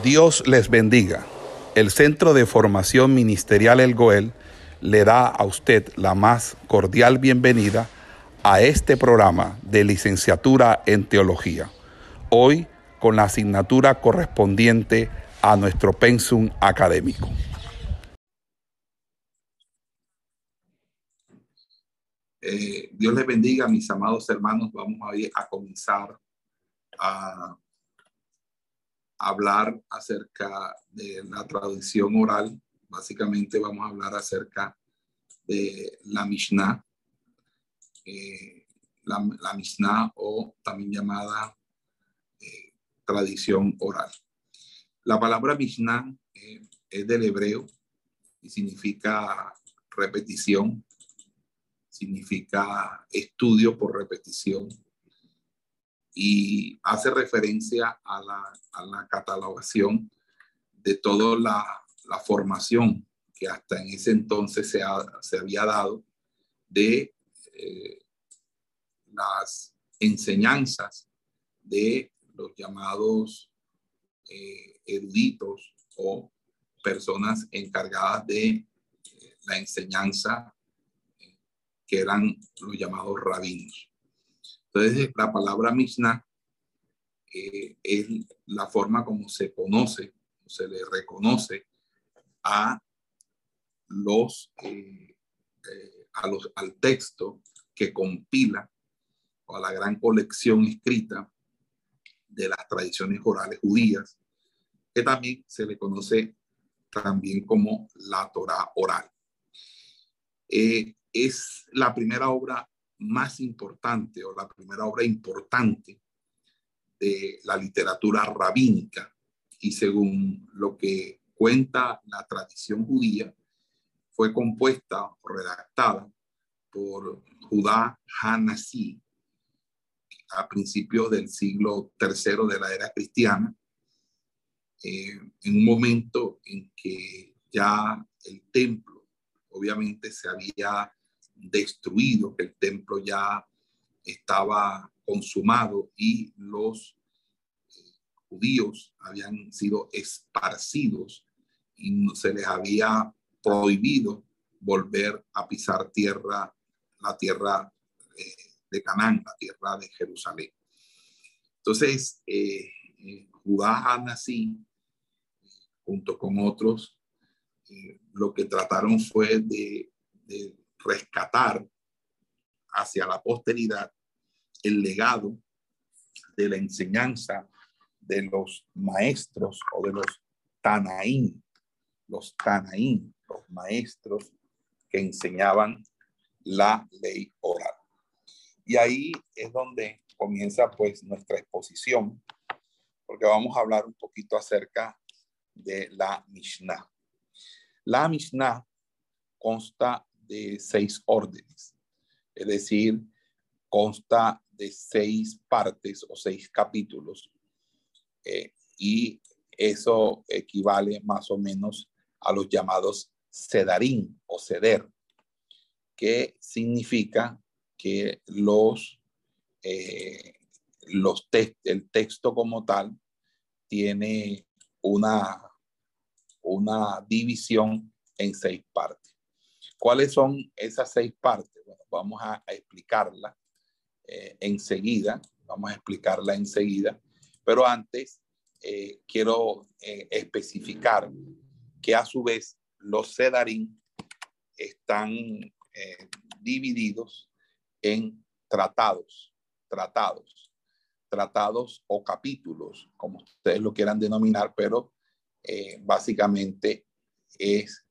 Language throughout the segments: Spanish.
Dios les bendiga. El Centro de Formación Ministerial El Goel le da a usted la más cordial bienvenida a este programa de licenciatura en teología. Hoy con la asignatura correspondiente a nuestro pensum académico. Eh, Dios les bendiga, mis amados hermanos. Vamos a, a comenzar a hablar acerca de la tradición oral. Básicamente vamos a hablar acerca de la Mishnah, eh, la, Mishnah o también llamada eh, tradición oral. La palabra Mishnah eh, es del hebreo y significa repetición, significa estudio por repetición, y hace referencia a la, catalogación de toda la, formación que hasta en ese entonces se, se había dado de eh, las enseñanzas de los llamados eh, eruditos o personas encargadas de eh, la enseñanza que eran los llamados rabinos. Entonces, la palabra Mishnah eh, es la forma como se conoce, se le reconoce a los, eh, eh, a los, al texto que compila o a la gran colección escrita de las tradiciones orales judías, que también se le conoce también como la Torah oral. es la primera obra más importante o la primera obra importante de la literatura rabínica. Y según lo que cuenta la tradición judía, fue compuesta o redactada por Judá Hanasi a principios del siglo III de la era cristiana, eh, en un momento en que ya el templo obviamente se había destruido, que el templo ya estaba consumado y los eh, judíos habían sido esparcidos y se les había prohibido volver a pisar tierra, la tierra eh, de Canaán, la tierra de Jerusalén. Entonces, eh, Judá Hanasí, junto con otros, lo que trataron fue de rescatar hacia la posteridad el legado de la enseñanza de los maestros o de los Tanaín, los Tanaín, los maestros que enseñaban la ley oral. Y ahí es donde comienza pues nuestra exposición, porque vamos a hablar un poquito acerca de la Mishnah. La Mishnah consta de seis órdenes, es decir, consta de seis partes o seis capítulos eh, y eso equivale más o menos a los llamados sedarín o ceder, que significa que los, eh, los el texto como tal tiene una, una división en seis partes. ¿Cuáles son esas seis partes? Bueno, vamos a, explicarla eh, enseguida, vamos a explicarla enseguida, pero antes eh, quiero eh, especificar que a su vez los sedarín están divididos en tratados, tratados, tratados o capítulos, como ustedes lo quieran denominar, pero básicamente es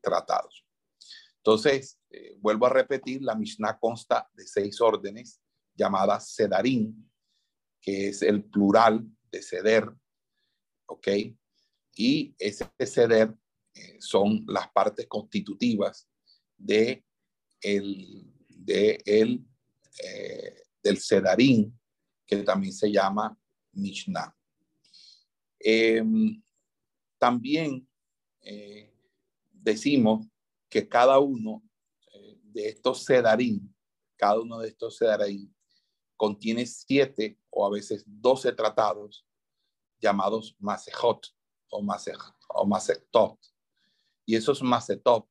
tratados. Entonces, eh, vuelvo a repetir, la Mishnah consta de seis órdenes llamadas Sedarín, que es el plural de ceder, ¿ok? Y ese ceder eh, son las partes constitutivas de el, de el, eh, del Sedarín, que también se llama Mishnah. Em, también decimos que cada uno eh, de estos sedarín, cada uno de estos sedarín, contiene siete o a veces doce tratados llamados masejot o, Masetot. Y esos Masetot,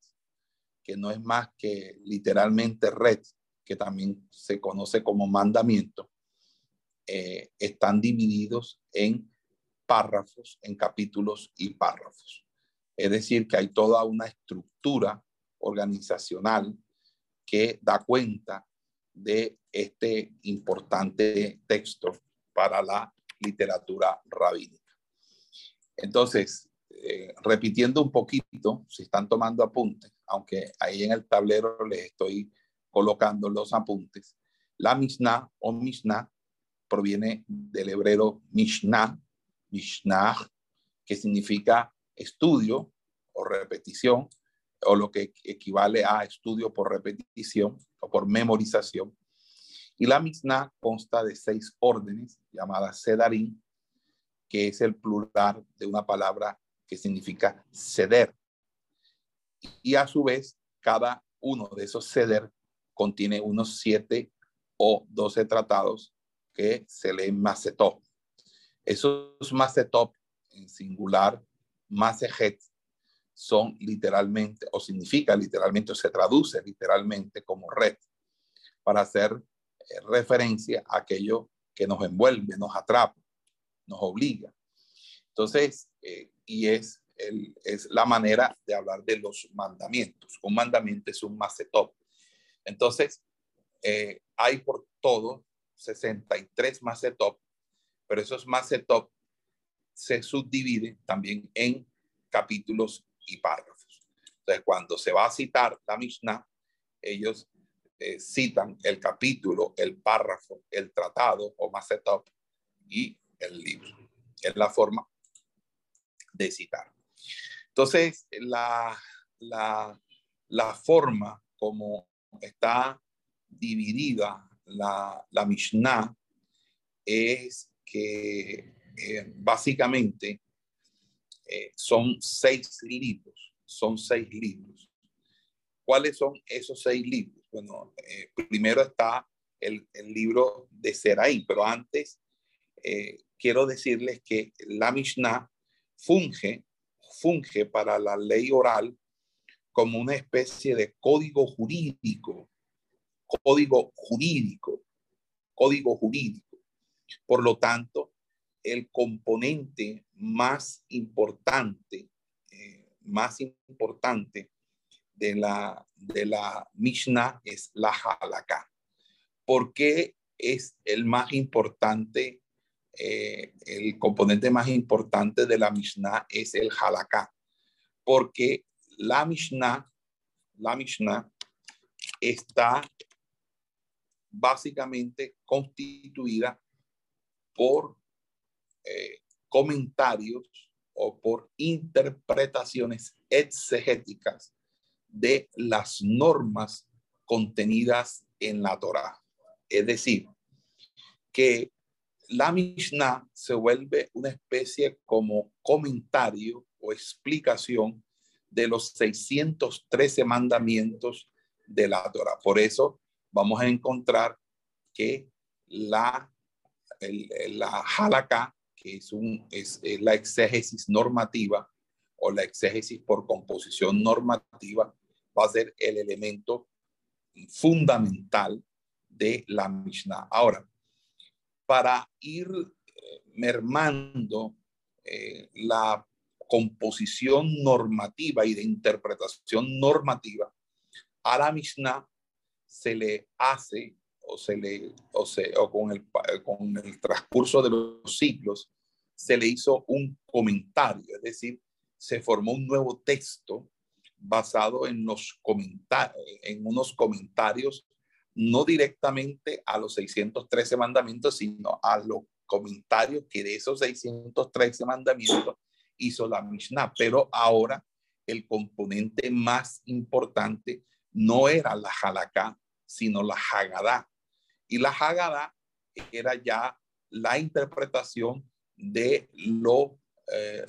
que no es más que literalmente red, que también se conoce como mandamiento, eh, están divididos en párrafos, en capítulos y párrafos. Es decir, que hay toda una estructura organizacional que da cuenta de este importante texto para la literatura rabínica. Entonces, eh, repitiendo un poquito, si están tomando apuntes, aunque ahí en el tablero les estoy colocando los apuntes, la Mishnah o Mishnah proviene del hebreo Mishnah, Mishnah, que significa estudio o repetición, o lo que equivale a estudio por repetición o por memorización. Y la Mishnah consta de seis órdenes llamadas Sedarim, que es el plural de una palabra que significa ceder. Y a su vez, cada uno de esos ceder contiene unos siete o doce tratados que se leen macetop. Esos macetop en singular, masejet, son literalmente, o significa literalmente, o se traduce literalmente como red, para hacer eh, referencia a aquello que nos envuelve, nos atrapa, nos obliga. Entonces, eh, y es, el, es la manera de hablar de los mandamientos. Un mandamiento es un macetop. Entonces, eh, hay por todo 63 macetop, pero esos macetop se subdividen también en capítulos y párrafos. Entonces, cuando se va a citar la Mishnah, ellos eh, citan el capítulo, el párrafo, el tratado o macetop y el libro. Es la forma de citar. Entonces, la, la, la forma como está dividida la, la Mishnah es que eh, básicamente eh, son seis libros, son seis libros. ¿Cuáles son esos seis libros? Bueno, eh, primero está el, libro de Seraí, pero antes quiero decirles que la Mishnah funge, funge para la ley oral como una especie de código jurídico código jurídico, código jurídico. Por lo tanto, el componente más importante, eh, más importante de la, de la Mishnah es la halakha. ¿Por qué es el más importante, eh, el componente más importante de la Mishnah es el halakha? Porque la Mishnah, la Mishnah está básicamente constituida por eh, comentarios o por interpretaciones exegéticas de las normas contenidas en la Torah. Es decir, que la Mishnah se vuelve una especie como comentario o explicación de los 613 mandamientos de la Torah. Por eso vamos a encontrar que la, la halakha, es, un, es, la exégesis normativa o la exégesis por composición normativa, va a ser el elemento fundamental de la Mishnah. Ahora, para ir eh, mermando eh, la composición normativa y de interpretación normativa, a la Mishnah se le hace o se le o, se, o con, el, con el transcurso de los siglos se le hizo un comentario, es decir, se formó un nuevo texto basado en los en unos comentarios no directamente a los 613 mandamientos, sino a los comentarios que de esos 613 mandamientos hizo la Mishnah. Pero ahora el componente más importante no era la halakha, sino la Haggadah. Y la Haggadah era ya la interpretación de lo, eh,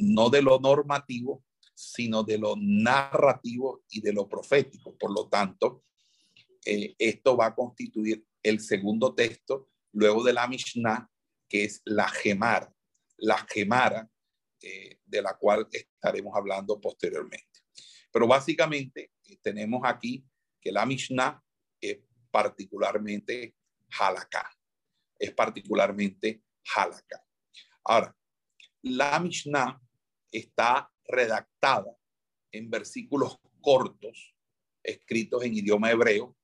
no de lo normativo, sino de lo narrativo y de lo profético. Por lo tanto, eh, esto va a constituir el segundo texto luego de la Mishnah, que es la Gemara. La Gemara eh, de la cual estaremos hablando posteriormente. Pero básicamente tenemos aquí que la Mishnah es particularmente halakha, es particularmente halakha. Ahora, la Mishnah está redactada en versículos cortos, escritos en idioma hebreo,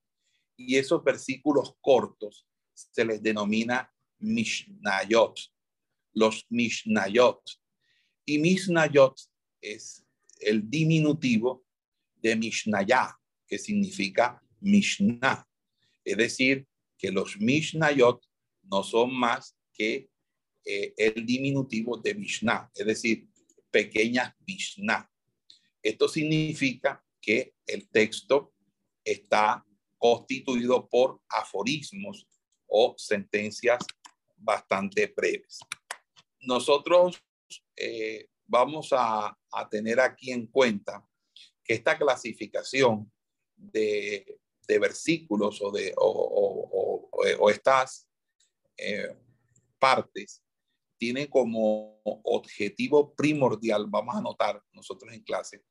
y esos versículos cortos se les denomina Mishnayot, los Mishnayot. Y Mishnayot es el diminutivo de Mishnayah, que significa Mishnah. Es decir, que los Mishnayot no son más que eh, el diminutivo de Mishnah, es decir, pequeñas Mishnah. Esto significa que el texto está constituido por aforismos o sentencias bastante breves. Nosotros eh, vamos a, tener aquí en cuenta que esta clasificación de, versículos o, de, estas eh, partes tiene como objetivo primordial, vamos a notar nosotros en clase,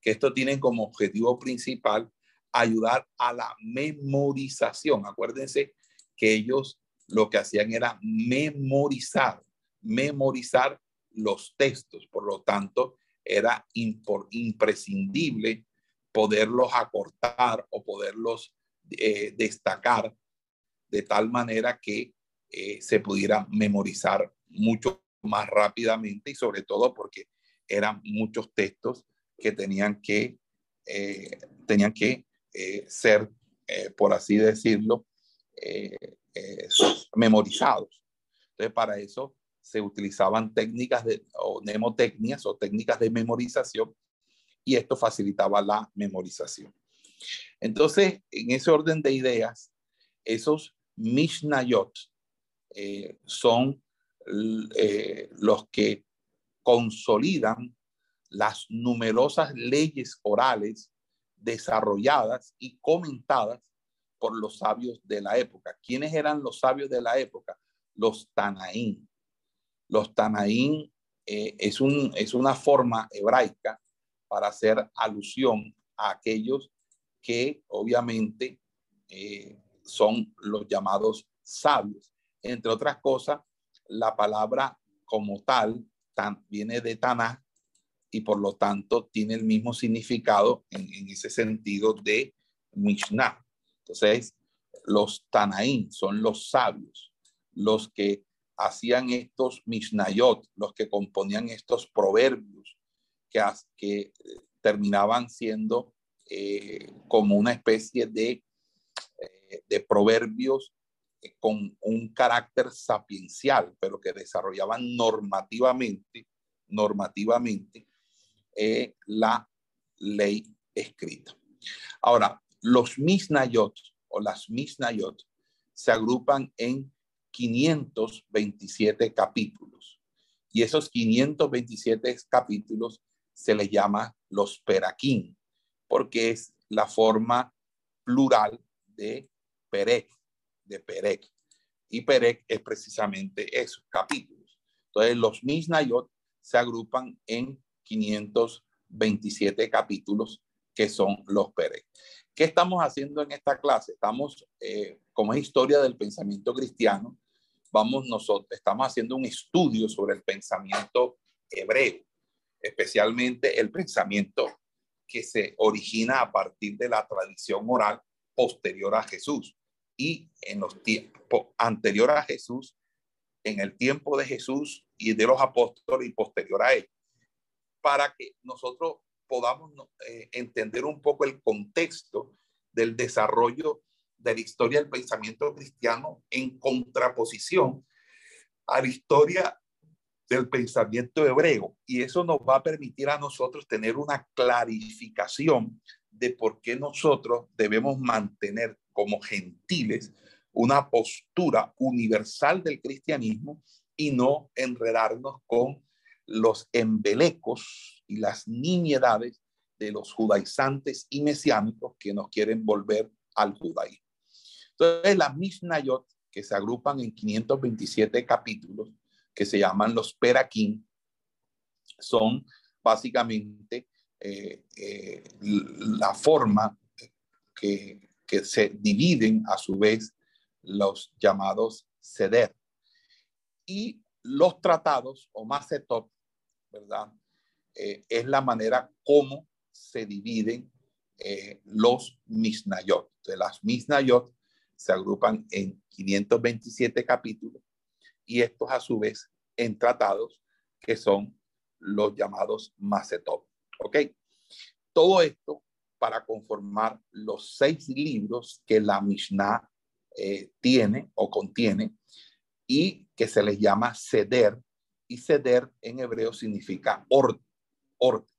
que esto tiene como objetivo principal ayudar a la memorización. Acuérdense que ellos lo que hacían era memorizar, memorizar los textos. Por lo tanto, era imprescindible poderlos acortar o poderlos eh, destacar de tal manera que eh, se pudiera memorizar mucho más rápidamente y sobre todo porque eran muchos textos que tenían que, eh, tenían que ser, por así decirlo, memorizados. Entonces, para eso se utilizaban técnicas de, o mnemotecnias o técnicas de memorización y esto facilitaba la memorización. Entonces, en ese orden de ideas, esos Mishnayot eh, son eh, los que consolidan las numerosas leyes orales desarrolladas y comentadas por los sabios de la época. ¿Quiénes eran los sabios de la época? Los Tanaín. Los Tanaín eh, es, un, es una forma hebraica para hacer alusión a aquellos que obviamente eh, son los llamados sabios. Entre otras cosas, la palabra como tal tan, viene de Taná y por lo tanto tiene el mismo significado en, ese sentido de Mishnah. Entonces, los Tanaín son los sabios, los que hacían estos Mishnayot, los que componían estos proverbios que, que eh, terminaban siendo eh, como una especie de, eh, de proverbios con un carácter sapiencial, pero que desarrollaban normativamente, normativamente la ley escrita. Ahora, los Misnayot o las Misnayot se agrupan en 527 capítulos. Y esos 527 capítulos se les llama los Peraquín, porque es la forma plural de Perec, de Perec. Y Perec es precisamente esos capítulos. Entonces, los Misnayot se agrupan en 527 capítulos que son los Perec. ¿Qué estamos haciendo en esta clase? Estamos, eh, como es historia del pensamiento cristiano, vamos nosotros, estamos haciendo un estudio sobre el pensamiento hebreo, especialmente el pensamiento que se origina a partir de la tradición oral posterior a Jesús y en los tiempos anterior a Jesús, en el tiempo de Jesús y de los apóstoles y posterior a él, para que nosotros podamos eh, entender un poco el contexto del desarrollo de la historia del pensamiento cristiano en contraposición a la historia del pensamiento hebreo. Y eso nos va a permitir a nosotros tener una clarificación de por qué nosotros debemos mantener como gentiles una postura universal del cristianismo y no enredarnos con los embelecos y las niñedades de los judaizantes y mesiánicos que nos quieren volver al judaísmo. Entonces, las Mishnayot, que se agrupan en 527 capítulos, que se llaman los Perakim, son básicamente eh, eh, la forma que, que, se dividen a su vez los llamados ceder. Y los tratados o macetop, ¿verdad? Eh, es la manera como se dividen los misnayot. De las misnayot se agrupan en 527 capítulos y estos a su vez en tratados que son los llamados Macetop. ¿Ok? Todo esto para conformar los seis libros que la Mishnah eh, tiene o contiene y que se les llama Seder. Y Seder en hebreo significa orden. orden.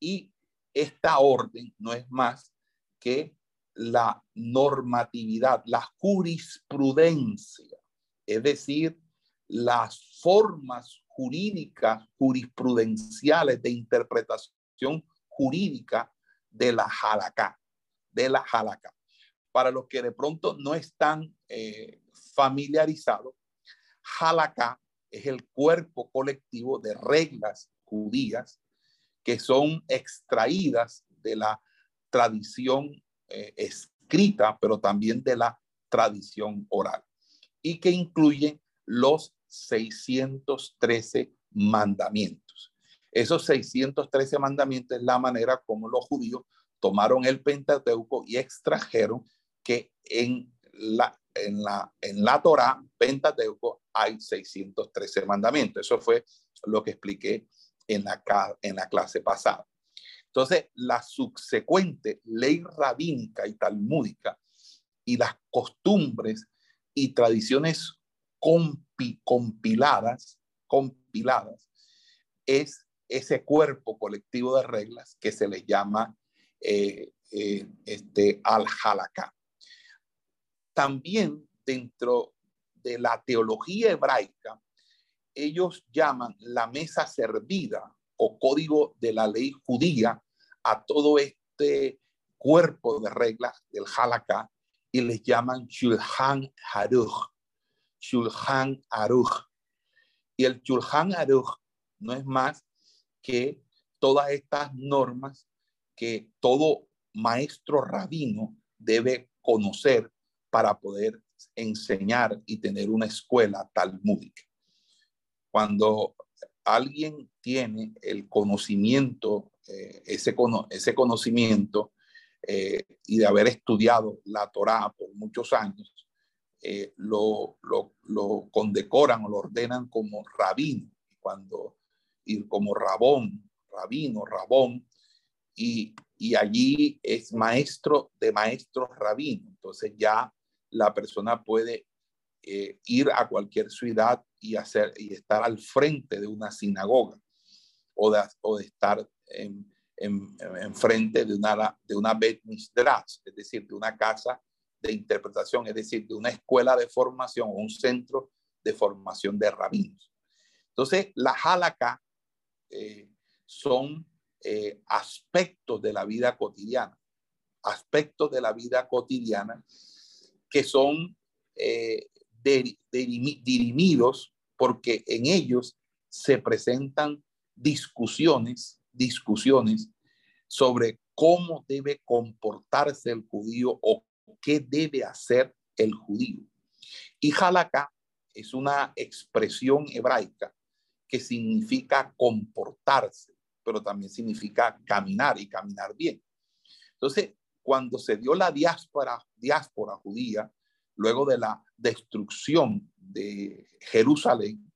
Y esta orden no es más que la normatividad, la jurisprudencia, es decir, las formas jurídicas, jurisprudenciales de interpretación jurídica de la halakha, de la halakha. Para los que de pronto no están eh, familiarizados, halakha es el cuerpo colectivo de reglas judías que son extraídas de la tradición eh, escrita, pero también de la tradición oral, y que incluyen los 613 mandamientos. Esos 613 mandamientos es la manera como los judíos tomaron el Pentateuco y extrajeron que en la, en la, en la Torah, Pentateuco, hay 613 mandamientos. Eso fue lo que expliqué en la, en la clase pasada. Entonces, la subsecuente ley rabínica y talmúdica y las costumbres y tradiciones compiladas, compiladas, es ese cuerpo colectivo de reglas que se le llama eh, eh, este, al-Halakha. También dentro de la teología hebraica, ellos llaman la mesa servida o código de la ley judía a todo este cuerpo de reglas del Halakha y les llaman Shulchan Haruch. Shulchan Aruch. Y el Shulchan Aruch no es más que todas estas normas que todo maestro rabino debe conocer para poder enseñar y tener una escuela talmúdica. Cuando alguien tiene el conocimiento, eh, ese, ese conocimiento eh, y de haber estudiado la Torá por muchos años, eh, lo, lo, lo, condecoran o lo ordenan como rabino, cuando, y como rabón, rabino, rabón, y, y allí es maestro de maestros rabino. Entonces ya la persona puede eh, ir a cualquier ciudad y, hacer, y estar al frente de una sinagoga o de, o de estar en, en, en, frente de una, de una Bet es decir, de una casa de interpretación, es decir, de una escuela de formación o un centro de formación de rabinos. Entonces, la halakha eh, son eh, aspectos de la vida cotidiana, aspectos de la vida cotidiana que son eh, dirimidos porque en ellos se presentan discusiones, discusiones sobre cómo debe comportarse el judío o qué debe hacer el judío. Y halakha es una expresión hebraica que significa comportarse, pero también significa caminar y caminar bien. Entonces, cuando se dio la diáspora, judía, luego de la destrucción de Jerusalén,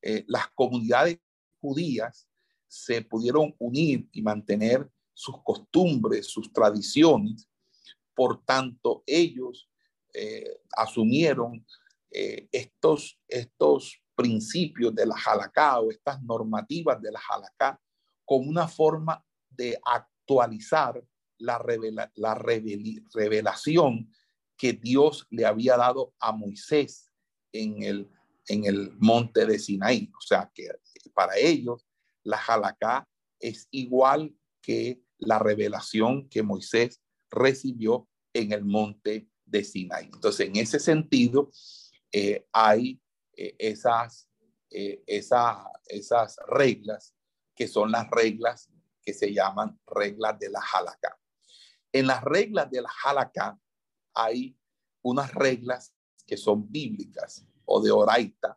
eh, las comunidades judías se pudieron unir y mantener sus costumbres, sus tradiciones, por tanto, ellos eh, asumieron eh, estos, estos principios de la halakha o estas normativas de la halakha como una forma de actualizar la, la revelación que Dios le había dado a Moisés en el, en el monte de Sinaí. O sea que para ellos la halakha es igual que la revelación que Moisés recibió en el monte de Sinai. Entonces, en ese sentido, eh, hay eh, esas, eh, esas reglas que son las reglas que se llaman reglas de la halakha. En las reglas de la halakha hay unas reglas que son bíblicas o de oraita,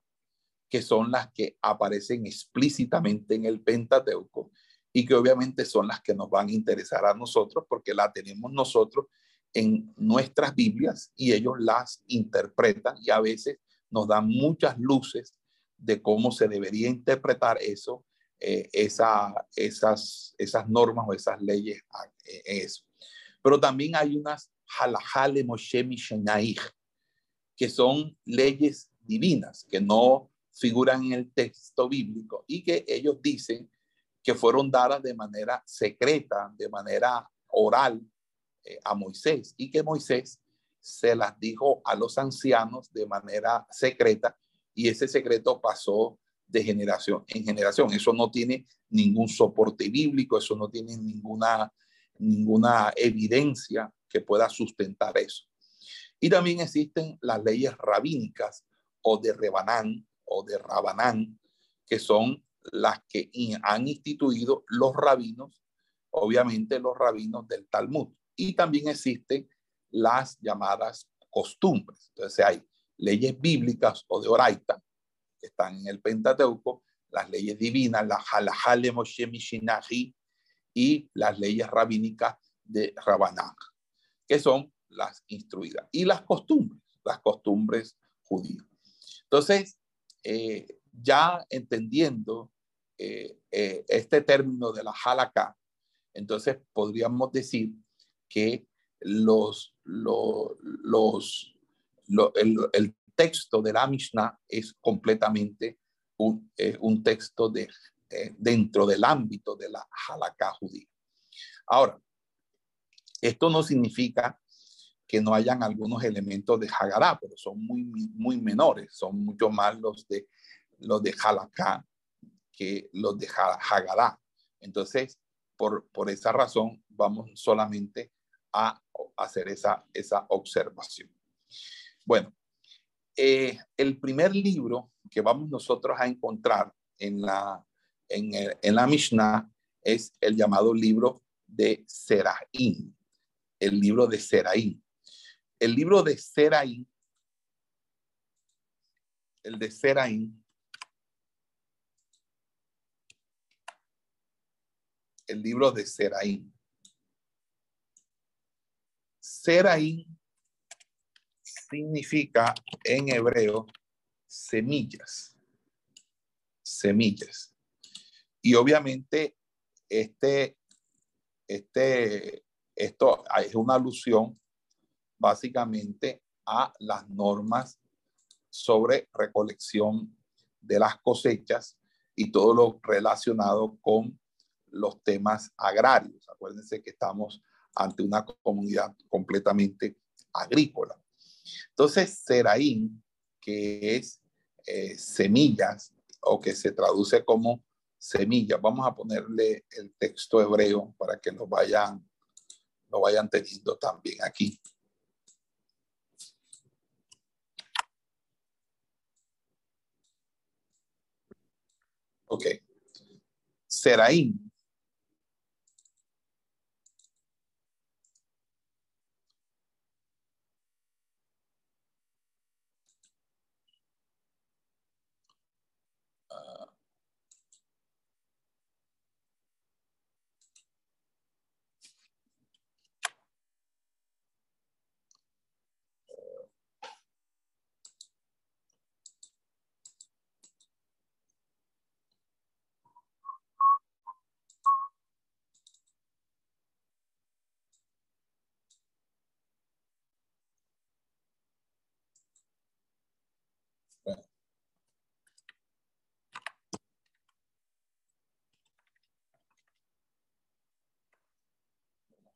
que son las que aparecen explícitamente en el Pentateuco y que obviamente son las que nos van a interesar a nosotros porque la tenemos nosotros en nuestras Biblias y ellos las interpretan y a veces nos dan muchas luces de cómo se debería interpretar eso, eh, esa, esas, esas normas o esas leyes eh, eso. Pero también hay unas halahale Moshe que son leyes divinas, que no figuran en el texto bíblico y que ellos dicen que fueron dadas de manera secreta, de manera oral eh, a Moisés y que Moisés se las dijo a los ancianos de manera secreta y ese secreto pasó de generación en generación. Eso no tiene ningún soporte bíblico, eso no tiene ninguna, ninguna evidencia que pueda sustentar eso. Y también existen las leyes rabínicas o de Rebanán o de Rabanán, que son las que han instituido los rabinos, obviamente los rabinos del Talmud. Y también existen las llamadas costumbres. Entonces hay leyes bíblicas o de Oraita, que están en el Pentateuco, las leyes divinas, la Halahale Moshe Mishinahi y las leyes rabínicas de Rabanán, que son las instruidas. Y las costumbres, las costumbres judías. Entonces, eh, ya entendiendo eh, eh, este término de la halakha, entonces podríamos decir que los, los, el, texto de la Mishnah es completamente un, un texto de, dentro del ámbito de la halakha judía. Ahora, esto no significa que no hayan algunos elementos de Hagará, pero son muy, muy menores, son mucho más los de, los de Halaká que los de Hagará. Entonces, por, por esa razón, vamos solamente a hacer esa, esa observación. Bueno, eh, el primer libro que vamos nosotros a encontrar en la, en, en la Mishnah es el llamado libro de Seraín, el libro de Seraín el libro de Seraín, el de Seraín, el libro de Seraín. Seraín significa en hebreo semillas, semillas. Y obviamente este, este, esto es una alusión básicamente a las normas sobre recolección de las cosechas y todo lo relacionado con los temas agrarios. Acuérdense que estamos ante una comunidad completamente agrícola. Entonces, Seraín, que es eh, semillas o que se traduce como semillas, vamos a ponerle el texto hebreo para que lo vayan, lo vayan teniendo también aquí. Ok. Seraín.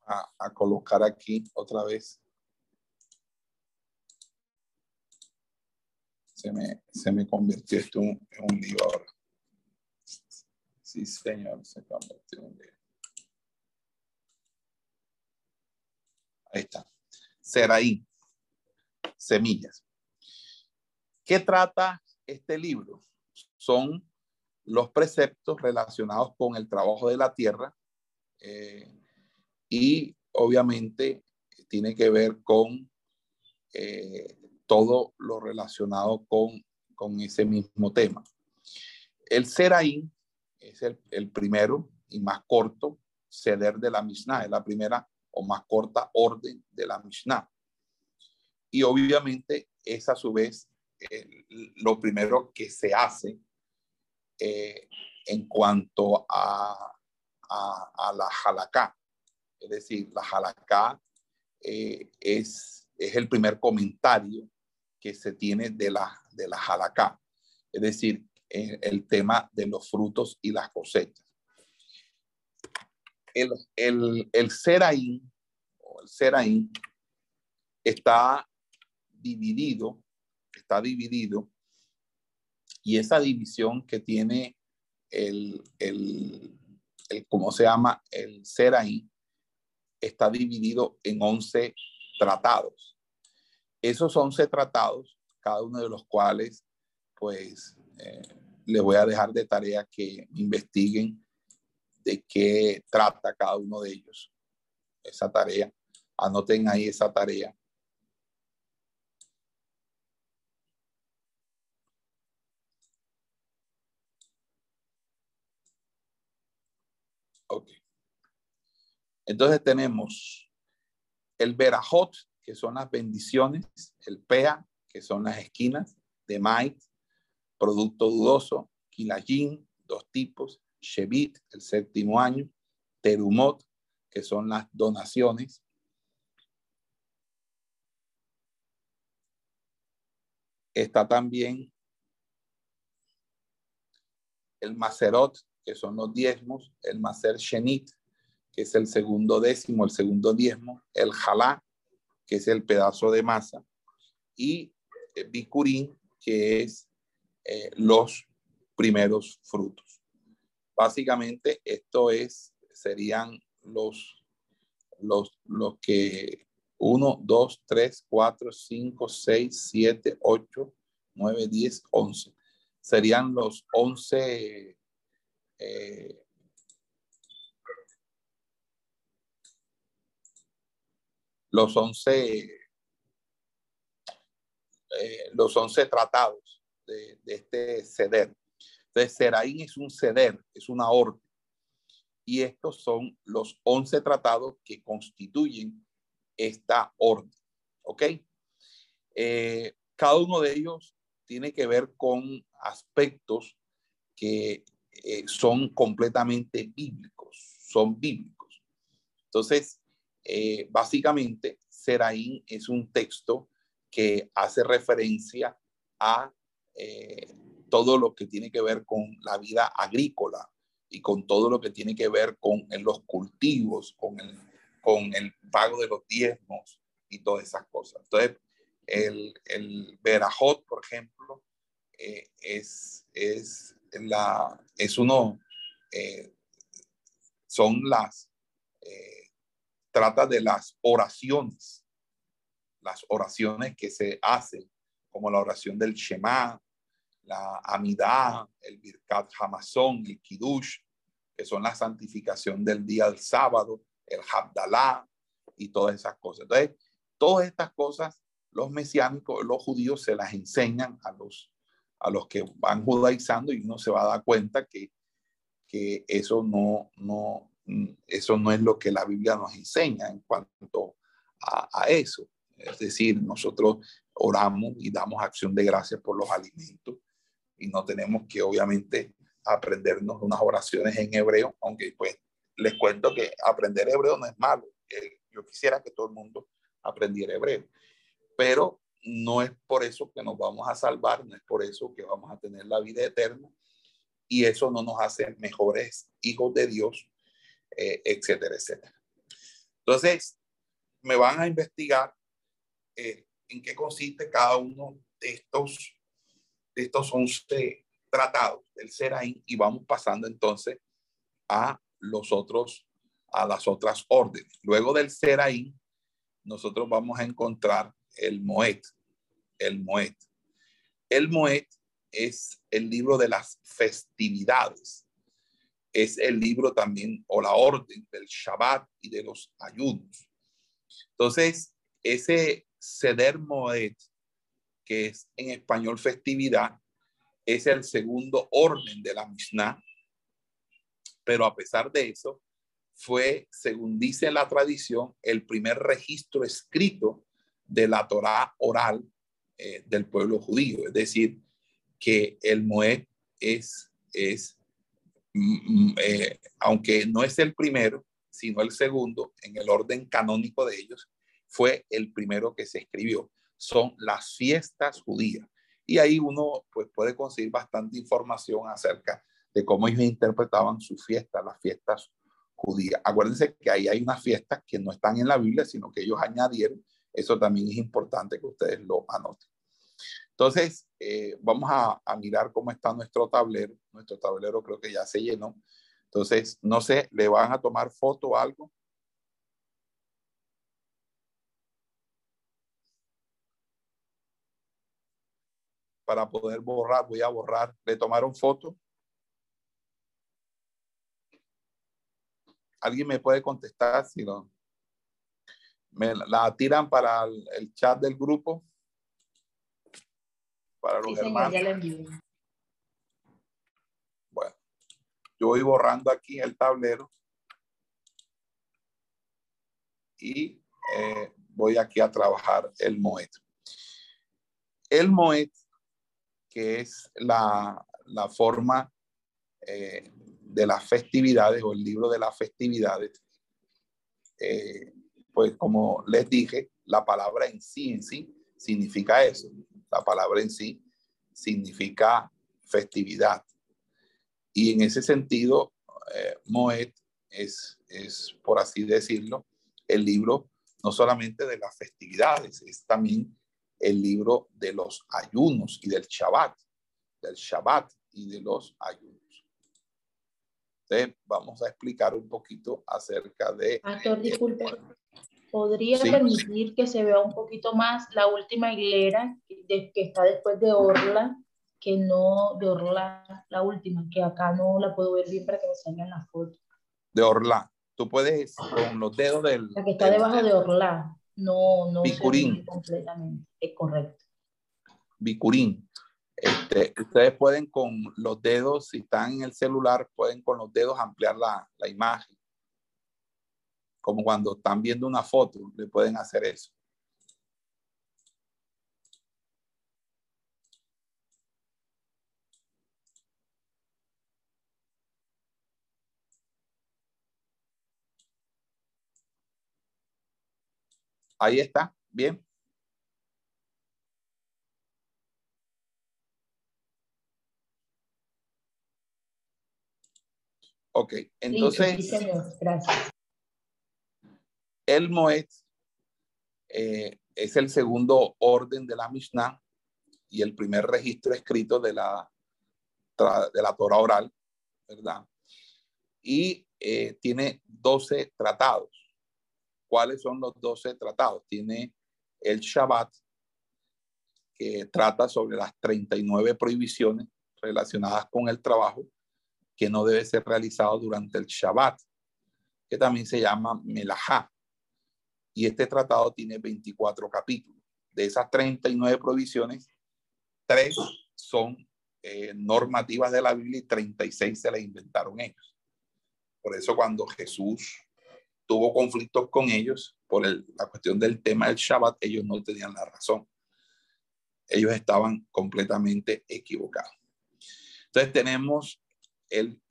A, colocar aquí otra vez. Se me, se me convirtió esto en, un lío ahora. Sí, señor, se convirtió en un lío. Ahí está. Seraí. Semillas. ¿Qué trata este libro? Son los preceptos relacionados con el trabajo de la tierra eh, y obviamente tiene que ver con eh, todo lo relacionado con, con ese mismo tema. El Seraín es el, el, primero y más corto ceder de la Mishnah, es la primera o más corta orden de la Mishnah. Y obviamente es a su vez lo primero que se hace eh, en cuanto a, a, la halakha. Es decir, la halakha eh, es, es el primer comentario que se tiene de la, de la. Es decir, eh, el tema de los frutos y las cosechas. El, el, el o el está dividido, está dividido, y esa división que tiene el, el, el ¿cómo se llama? El Seraín, está dividido en 11 tratados. Esos 11 tratados, cada uno de los cuales, pues, eh, les voy a dejar de tarea que investiguen de qué trata cada uno de ellos. Esa tarea, anoten ahí esa tarea. Ok. Entonces tenemos el Berajot, que son las bendiciones, el Pea, que son las esquinas, de Mait, producto dudoso, Kilajin, dos tipos, Shevit, el séptimo año, Terumot, que son las donaciones. Está también el Macerot, que son los diezmos, el Macer Shenit, que es el segundo décimo, el segundo diezmo, el jalá, que es el pedazo de masa, y el bicurín, que es eh, los primeros frutos. Básicamente, esto es, serían los, los, los que 1, 2, 3, 4, 5, 6, 7, 8, 9, 10, 11. Serían los 11 eh, los 11 eh, los 11 tratados de, este ceder. Entonces, Seraín es un ceder, es una orden. Y estos son los 11 tratados que constituyen esta orden. ¿Ok? Eh, cada uno de ellos tiene que ver con aspectos que eh, son completamente bíblicos, son bíblicos. Entonces, eh, básicamente, Seraín es un texto que hace referencia a eh, todo lo que tiene que ver con la vida agrícola y con todo lo que tiene que ver con los cultivos, con el, con el pago de los diezmos y todas esas cosas. Entonces, el, el Berajot, por ejemplo, es, es la, es uno, eh, son las, eh, trata de las oraciones, las oraciones que se hacen, como la oración del Shema, la Amidá, el Birkat Hamazón, el Kiddush, que son la santificación del día del sábado, el Habdalá y todas esas cosas. Entonces, todas estas cosas, los mesiánicos, los judíos se las enseñan a los a los que van judaizando y uno se va a dar cuenta que, que eso, no, no, eso no es lo que la Biblia nos enseña en cuanto a, a eso. Es decir, nosotros oramos y damos acción de gracias por los alimentos y no tenemos que obviamente aprendernos unas oraciones en hebreo, aunque pues les cuento que aprender hebreo no es malo. Eh, yo quisiera que todo el mundo aprendiera hebreo, pero no es por eso que nos vamos a salvar, no es por eso que vamos a tener la vida eterna y eso no nos hace mejores hijos de Dios, eh, etcétera, etcétera. Entonces, me van a investigar eh, en qué consiste cada uno de estos, de estos 11 tratados del Seraín y vamos pasando entonces a los otros, a las otras órdenes. Luego del Seraín, nosotros vamos a encontrar el Moet, el Moet. El Moet es el libro de las festividades. Es el libro también o la orden del Shabbat y de los ayunos. Entonces, ese Seder Moed, que es en español festividad, es el segundo orden de la Mishnah. Pero a pesar de eso, fue, según dice la tradición, el primer registro escrito de la Torá oral eh, del pueblo judío. Es decir, que el Moed es, es eh, aunque no es el primero, sino el segundo en el orden canónico de ellos, fue el primero que se escribió. Son las fiestas judías. Y ahí uno pues, puede conseguir bastante información acerca de cómo ellos interpretaban sus fiestas, las fiestas judías. Acuérdense que ahí hay unas fiestas que no están en la Biblia, sino que ellos añadieron. Eso también es importante que ustedes lo anoten. Entonces, eh, vamos a, mirar cómo está nuestro tablero. Nuestro tablero creo que ya se llenó. Entonces, no sé, ¿le van a tomar foto o algo? Para poder borrar, voy a borrar. ¿Le tomaron foto? ¿Alguien me puede contestar si no? ¿Me la tiran para el chat del grupo? Para los hermanos. Bueno, yo voy borrando aquí el tablero y eh, voy aquí a trabajar el Moet. El Moet, que es la, la forma eh, de las festividades o el libro de las festividades, eh, pues como les dije, la palabra en sí, en sí, significa eso, la palabra en sí significa festividad. Y en ese sentido, eh, Moed es, es, por así decirlo, el libro no solamente de las festividades, es también el libro de los ayunos y del Shabbat, del Shabbat y de los ayunos. Entonces, vamos a explicar un poquito acerca de... Pastor, disculpe. ¿Podría permitir que se vea un poquito más la última hilera que está después de Orla, que no de Orla, la última, que acá no la puedo ver bien para que me salga en la foto? De Orla. Tú puedes con los dedos del... La que está debajo de Orla. No, no Bicurín. completamente. Es correcto. Bicurín. Este, ustedes pueden con los dedos, si están en el celular, pueden con los dedos ampliar la, la imagen como cuando están viendo una foto, le pueden hacer eso. Ahí está, bien. Ok, entonces. Gracias. El Moed eh, es el segundo orden de la Mishnah y el primer registro escrito de la, de la Torah oral, ¿verdad? Y eh, tiene 12 tratados. ¿Cuáles son los 12 tratados? Tiene el Shabbat, que trata sobre las 39 prohibiciones relacionadas con el trabajo que no debe ser realizado durante el Shabbat, que también se llama Melahá y este tratado tiene 24 capítulos. De esas 39 provisiones, tres son eh, normativas de la Biblia y 36 se las inventaron ellos. Por eso cuando Jesús tuvo conflictos con ellos por la cuestión del tema del Shabbat, ellos no tenían la razón. Ellos estaban completamente equivocados. Entonces tenemos el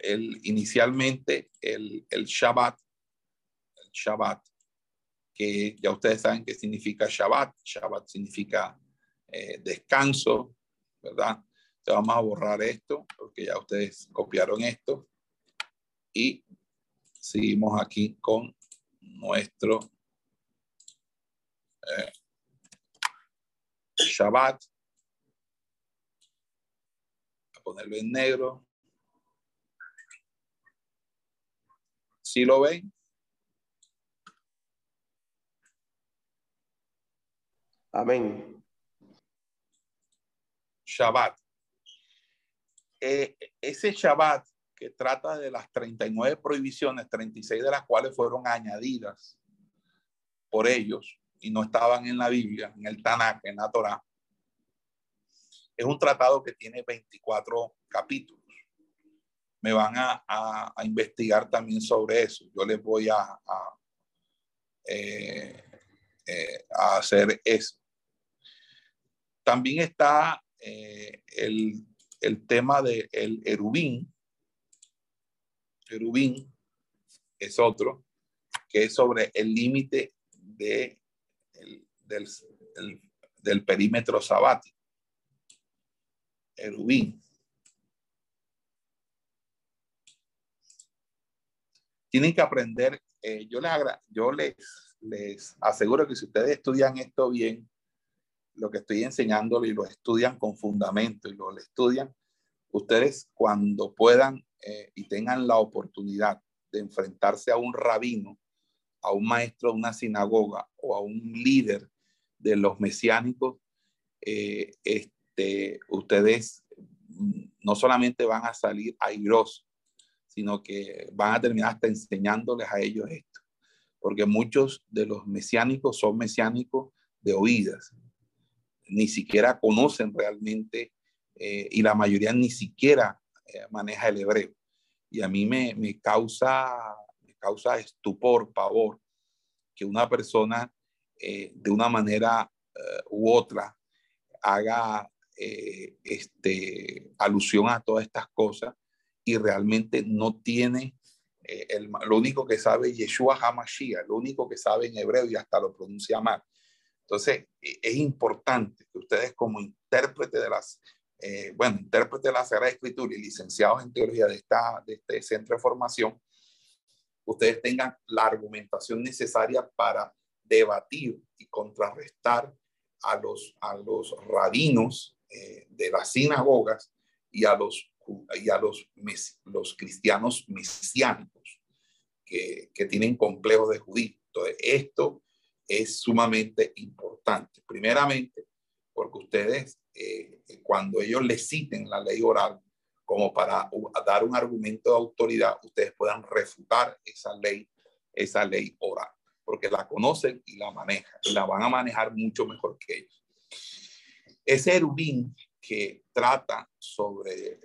inicialmente el, el Shabbat, el Shabbat que ya ustedes saben qué significa Shabbat. Shabbat significa eh, descanso, ¿verdad? Entonces vamos a borrar esto porque ya ustedes copiaron esto y seguimos aquí con nuestro eh, Shabbat. A ponerlo en negro. ¿Sí lo ven? Amén. Shabbat. eh, ese Shabbat que trata de las 39 prohibiciones, 36 de las cuales fueron añadidas por ellos y no estaban en la Biblia, en el Tanakh, en la Torah, es un tratado que tiene 24 capítulos. Me van a, a, investigar también sobre eso. Yo les voy a, a, eh, eh, a hacer eso. También está eh, el, el, tema del el erubín. Erubín es otro, que es sobre el límite de, del, del, perímetro sabático. Erubín. Tienen que aprender, eh, yo, les, yo les, les aseguro que si ustedes estudian esto bien, lo que estoy enseñando y lo estudian con fundamento y lo estudian, ustedes cuando puedan eh, y tengan la oportunidad de enfrentarse a un rabino, a un maestro de una sinagoga o a un líder de los mesiánicos, eh, este, ustedes no solamente van a salir airosos, sino que van a terminar hasta enseñándoles a ellos esto, porque muchos de los mesiánicos son mesiánicos de oídas, ni siquiera conocen realmente eh, y la mayoría ni siquiera eh, maneja el hebreo. Y a mí me, me, causa, me causa estupor, pavor, que una persona eh, de una manera u otra haga este, alusión a todas estas cosas y realmente no tiene el, lo único que sabe Yeshua HaMashiach, lo único que sabe en hebreo y hasta lo pronuncia mal. Entonces, e, es importante que ustedes como intérprete de las, eh, bueno, intérprete de la Sagrada Escritura y licenciados en teología de, esta, de este centro de formación, ustedes tengan la argumentación necesaria para debatir y contrarrestar a los, a los rabinos eh, de las sinagogas y a los, y a los, los cristianos mesiánicos que, que tienen complejos de judío. Entonces, esto es sumamente importante. Primeramente, porque ustedes, eh, cuando ellos les citen la ley oral como para dar un argumento de autoridad, ustedes puedan refutar esa ley, esa ley oral, porque la conocen y la manejan, la van a manejar mucho mejor que ellos. Ese erubín que trata sobre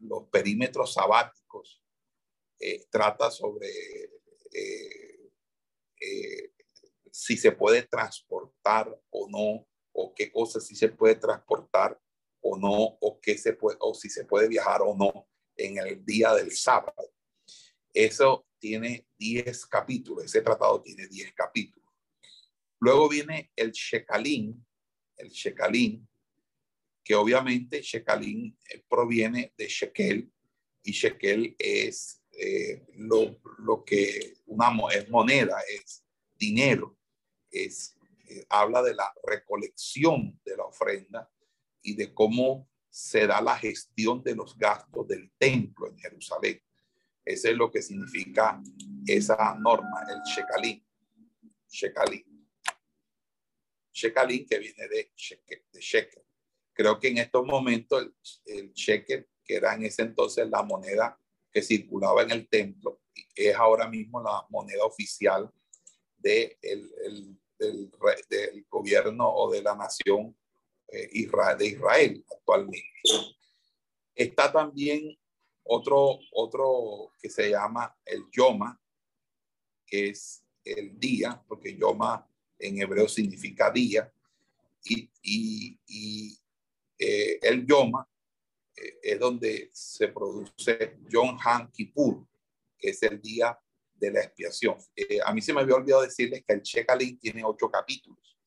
los perímetros sabáticos, eh, trata sobre eh, eh, si se puede transportar o no, o qué cosas si se puede transportar o no, o, qué se puede, o si se puede viajar o no en el día del sábado. Eso tiene 10 capítulos, ese tratado tiene 10 capítulos. Luego viene el Shekalin, el Shekalin, que obviamente Shekalin eh, proviene de Shekel y Shekel es eh, lo, lo, que una es moneda, es dinero, es, eh, habla de la recolección de la ofrenda y de cómo se da la gestión de los gastos del templo en Jerusalén. Eso es lo que significa esa norma, el shekalín. Shekalín. Shekalín que viene de shekel. Creo que en estos momentos el, el que era en ese entonces la moneda que circulaba en el templo, es ahora mismo la moneda oficial de el, del, del, gobierno o de la nación eh, de Israel actualmente. Está también otro, otro que se llama el Yoma, que es el día, porque Yoma en hebreo significa día, y, y, y eh, el Yoma es donde se produce Yom Han Kippur, que es el día de la expiación. Eh, a mí se me había olvidado decirles que el Shekalin tiene ocho capítulos.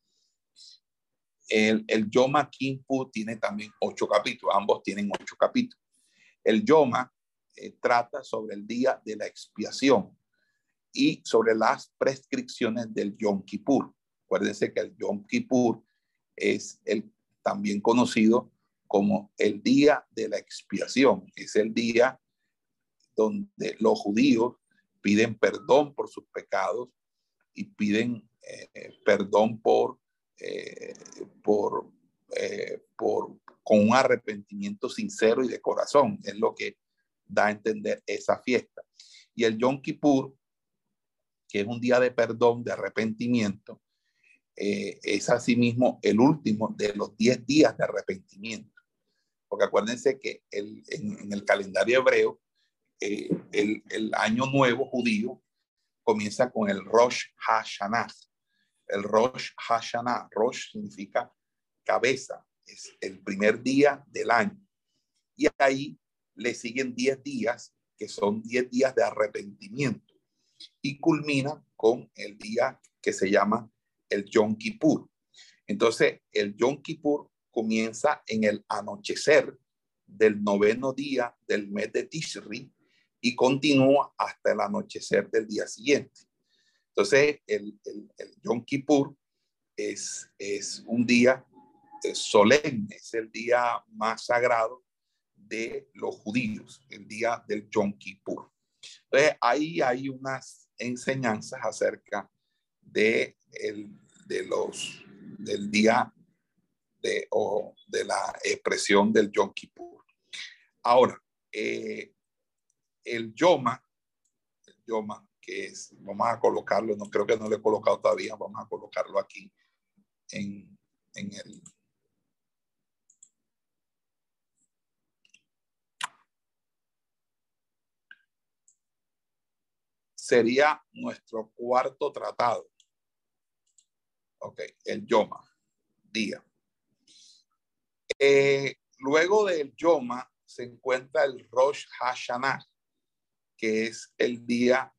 El, el Yoma Kippur tiene también ocho capítulos, ambos tienen ocho capítulos. El Yoma eh, trata sobre el día de la expiación y sobre las prescripciones del Yom Kippur. Acuérdense que el Yom Kippur es el también conocido como el día de la expiación. Es el día donde los judíos piden perdón por sus pecados y piden eh, perdón por, eh, por, eh, por, con un arrepentimiento sincero y de corazón. Es lo que da a entender esa fiesta. Y el Yom Kippur, que es un día de perdón, de arrepentimiento, es asimismo el último de los 10 días de arrepentimiento. Porque acuérdense que el, en, el calendario hebreo, eh, el, el, año nuevo judío comienza con el Rosh Hashanah. El Rosh Hashanah, Rosh significa cabeza, es el primer día del año. Y ahí le siguen 10 días, que son 10 días de arrepentimiento. Y culmina con el día que se llama el Yom Kippur. Entonces, el Yom Kippur comienza en el anochecer del noveno día del mes de Tishri y continúa hasta el anochecer del día siguiente. Entonces, el, el, el Yom Kippur es, es un día solemne, es el día más sagrado de los judíos, el día del Yom Kippur. Entonces, ahí hay unas enseñanzas acerca de, el, de los, del día de, o de la expresión del Yom Kippur. Ahora, eh, el Yoma, el Yoma, que es, vamos a colocarlo, no creo que no lo he colocado todavía, vamos a colocarlo aquí en, en el, sería nuestro cuarto tratado. Ok, el Yoma, día. Eh, luego del Yoma se encuentra el Rosh Hashanah, que es el día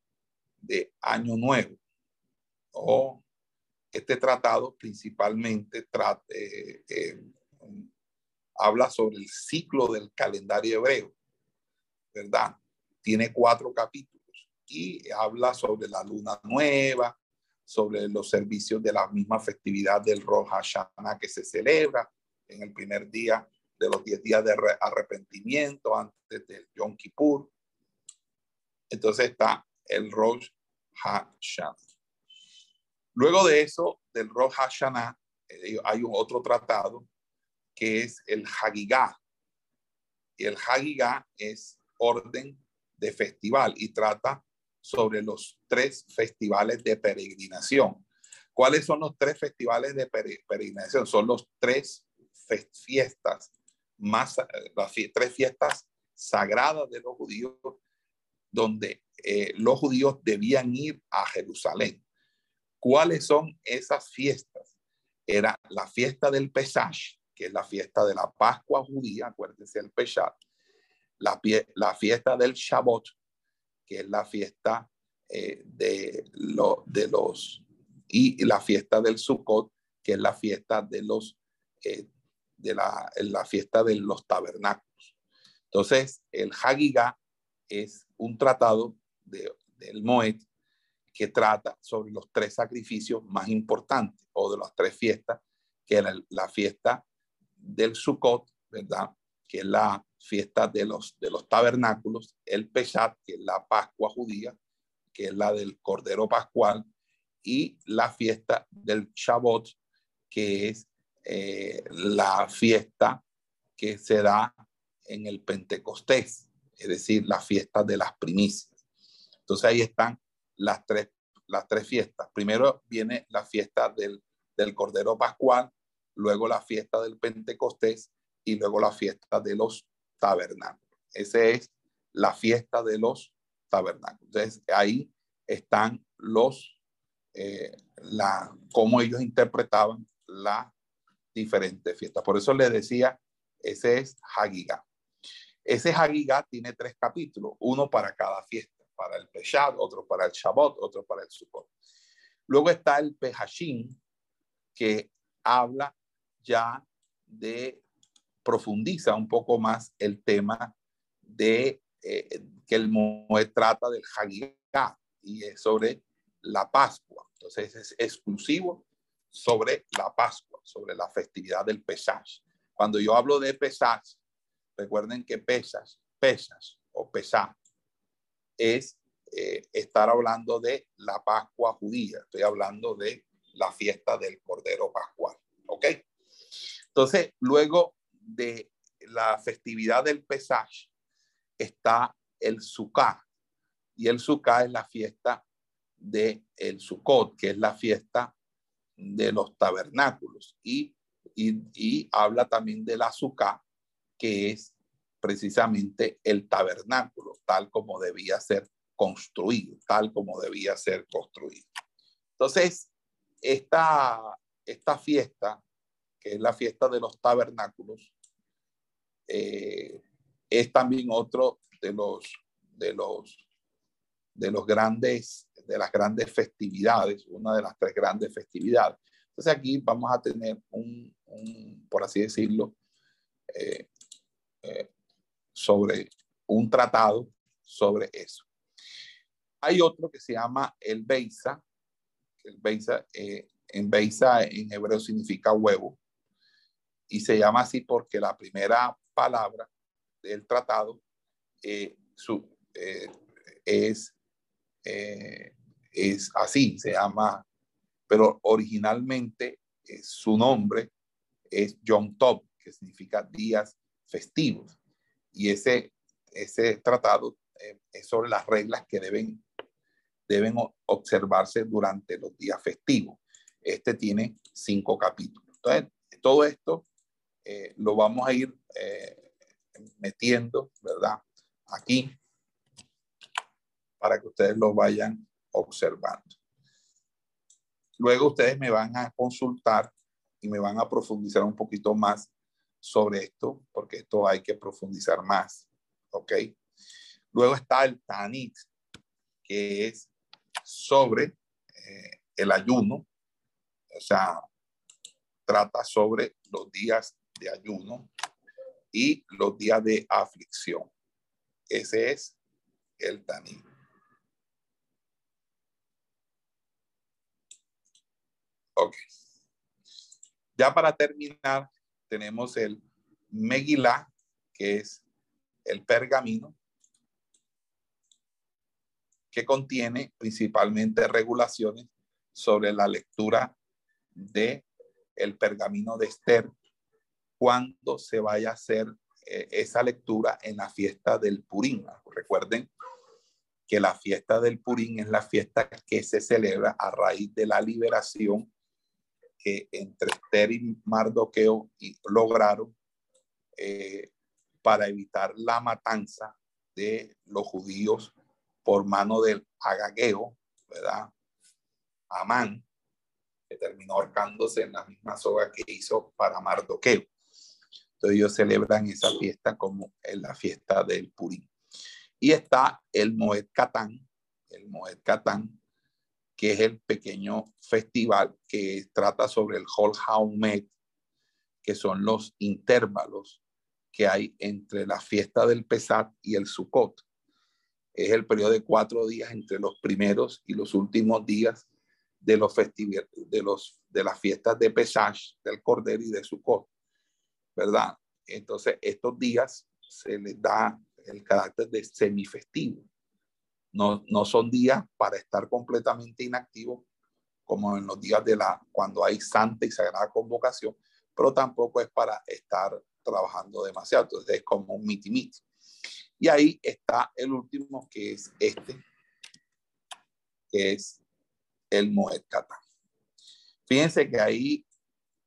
de Año Nuevo. O este tratado principalmente eh, eh, habla sobre el ciclo del calendario hebreo, ¿verdad? Tiene cuatro capítulos y habla sobre la luna nueva, sobre los servicios de la misma festividad del Rosh Hashanah que se celebra en el primer día de los 10 días de arrepentimiento antes del Yom Kippur. Entonces está el Rosh Hashanah. Luego de eso, del Rosh Hashanah, eh, hay un otro tratado que es el Hagigah. Y el Hagigah es orden de festival y trata sobre los tres festivales de peregrinación. ¿Cuáles son los tres festivales de peregrinación? Son los tres fiestas más, las tres fiestas sagradas de los judíos, donde eh, los judíos debían ir a Jerusalén. ¿Cuáles son esas fiestas? Era la fiesta del Pesach, que es la fiesta de la Pascua judía, acuérdense el Pesach, la, fiesta del Shabbat, que es la fiesta eh, de, lo, de los, y la fiesta del Sukkot, que es la fiesta de los, eh, de la, fiesta de los tabernáculos. Entonces, el Hagigah es un tratado de, del Moed que trata sobre los tres sacrificios más importantes o de las tres fiestas, que la, fiesta del Sukkot, ¿verdad? Que es la fiesta de los, de los tabernáculos, el Peshat, que es la Pascua judía, que es la del Cordero Pascual, y la fiesta del Shabbat, que es eh, la fiesta que se da en el Pentecostés, es decir, la fiesta de las primicias. Entonces ahí están las tres, las tres fiestas. Primero viene la fiesta del, del Cordero Pascual, luego la fiesta del Pentecostés y luego la fiesta de los tabernáculos. Esa es la fiesta de los tabernáculos. Entonces, ahí están los, eh, la, cómo ellos interpretaban la diferentes fiestas. Por eso les decía, ese es Hagigah. Ese Hagigah tiene tres capítulos, uno para cada fiesta, para el Peshat, otro para el Shabbat, otro para el Sukkot. Luego está el Pehashim, que habla ya de profundiza un poco más el tema de eh, que el Moed trata del Hagigah y es sobre la Pascua. Entonces es exclusivo sobre la Pascua, sobre la festividad del Pesach. Cuando yo hablo de Pesach, recuerden que pesas, pesas o pesach es eh, estar hablando de la Pascua judía. Estoy hablando de la fiesta del Cordero Pascual. ¿Ok? Entonces, luego de la festividad del Pesach está el Sukkah. Y el Sukkah es la fiesta de el Sukkot, que es la fiesta de los tabernáculos. Y, y, habla también de la Sukkah, que es precisamente el tabernáculo, tal como debía ser construido, tal como debía ser construido. Entonces, esta, esta fiesta, que es la fiesta de los tabernáculos, eh, es también otro de los, de los, de los grandes, de las grandes festividades, una de las tres grandes festividades. Entonces aquí vamos a tener un, por así decirlo, eh, eh, sobre un tratado sobre eso. Hay otro que se llama el Beisa. El Beisa, eh, en Beisa en hebreo significa huevo. Y se llama así porque la primera palabra del tratado su, eh, es, así, se llama, pero originalmente su nombre es John Top, que significa días festivos. Y ese, ese tratado es sobre las reglas que deben deben observarse durante los días festivos. Este tiene cinco capítulos. Entonces, todo esto eh, lo vamos a ir eh, metiendo, ¿verdad? Aquí, para que ustedes lo vayan observando. Luego ustedes me van a consultar y me van a profundizar un poquito más sobre esto, porque esto hay que profundizar más, ¿ok? Luego está el Tanit, que es sobre eh, el ayuno, o sea, trata sobre los días de ayuno y los días de aflicción. Ese es el Taní. Ok. Ya para terminar, tenemos el Megilá, que es el pergamino, que contiene principalmente regulaciones sobre la lectura de el pergamino de Esther cuando se vaya a hacer eh, esa lectura en la fiesta del Purín. Recuerden que la fiesta del Purín es la fiesta que se celebra a raíz de la liberación que entre Esther y Mardoqueo lograron eh, para evitar la matanza de los judíos por mano del Agageo, ¿verdad? Amán, que terminó ahorcándose en la misma soga que hizo para Mardoqueo. Entonces ellos celebran esa fiesta como en la fiesta del Purim. Y está el Moed Catán, el Moed Catán, que es el pequeño festival que trata sobre el Hol Haumet, que son los intervalos que hay entre la fiesta del Pesat y el Sukkot es el periodo de cuatro días entre los primeros y los últimos días de los de, los, de las fiestas de Pesach, del Cordero y de Sukkot, ¿verdad? Entonces, estos días se les da el carácter de semifestivo. No, no son días para estar completamente inactivos, como en los días de la, cuando hay santa y sagrada convocación, pero tampoco es para estar trabajando demasiado. Entonces, es como un miti-miti. Y ahí está el último, que es este, que es el Moed Fíjense que ahí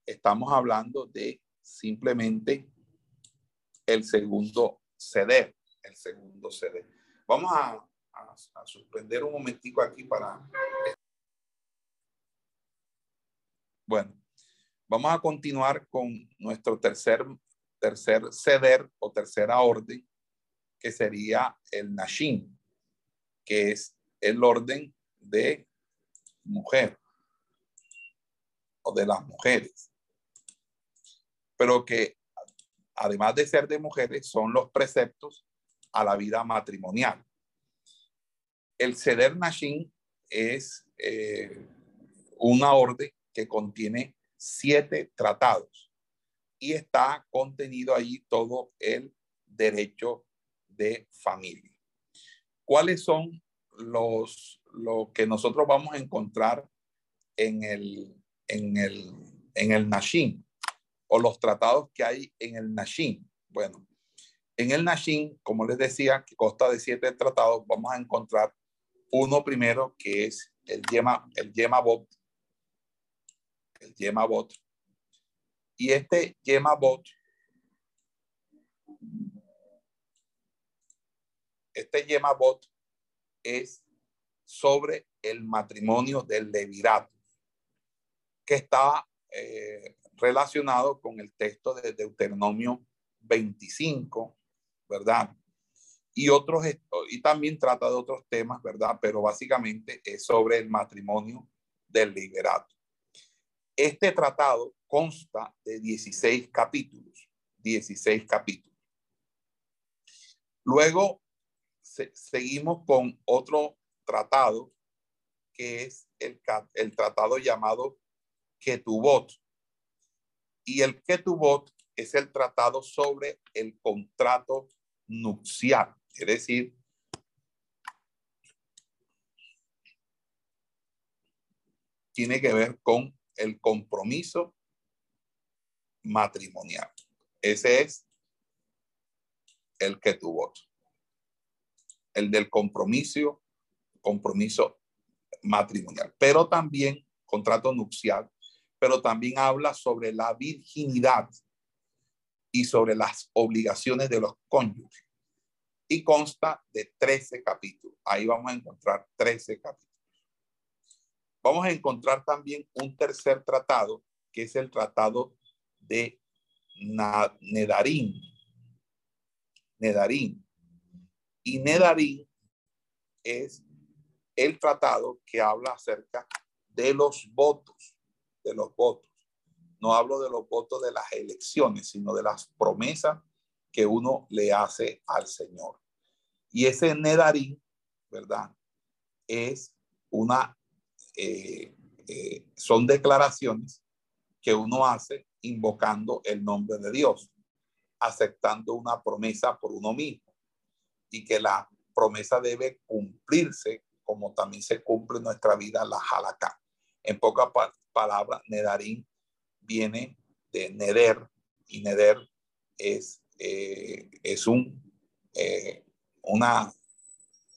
estamos hablando de simplemente el segundo ceder, el segundo ceder. Vamos a, a, suspender un momentico aquí para... Bueno, vamos a continuar con nuestro tercer, tercer ceder o tercera orden, que sería el Nashim, que es el orden de mujer o de las mujeres. Pero que además de ser de mujeres, son los preceptos a la vida matrimonial. El Seder Nashim es eh, una orden que contiene siete tratados y está contenido ahí todo el derecho de familia. ¿Cuáles son los lo que nosotros vamos a encontrar en el en el en el o los tratados que hay en el Nashin. Bueno, en el Nashin, como les decía, que consta de siete tratados, vamos a encontrar uno primero que es el Yema, el Yemabot, el Yemabot. Y este Yemabot, este Yemabot es sobre el matrimonio del Levirato, que está eh, relacionado con el texto de Deuteronomio 25, ¿verdad? Y, otros, y también trata de otros temas, ¿verdad? Pero básicamente es sobre el matrimonio del liberato. Este tratado consta de 16 capítulos, 16 capítulos. Luego seguimos con otro tratado que es el, el tratado llamado Ketubot. Y el Ketubot es el tratado sobre el contrato nupcial, es decir, tiene que ver con el compromiso matrimonial. Ese es el que tuvo. El del compromiso, compromiso matrimonial. Pero también contrato nupcial pero también habla sobre la virginidad y sobre las obligaciones de los cónyuges. Y consta de 13 capítulos. Ahí vamos a encontrar 13 capítulos. Vamos a encontrar también un tercer tratado, que es el tratado de Nedarín. Nedarín. Y Nedarín es el tratado que habla acerca de los votos de los votos. No hablo de los votos de las elecciones, sino de las promesas que uno le hace al Señor. Y ese Nedarín, ¿verdad? Es una, eh, eh, son declaraciones que uno hace invocando el nombre de Dios, aceptando una promesa por uno mismo y que la promesa debe cumplirse como también se cumple en nuestra vida la halakha. En pocas palabra Nedarín viene de Neder y Neder es, eh, es un, eh, una,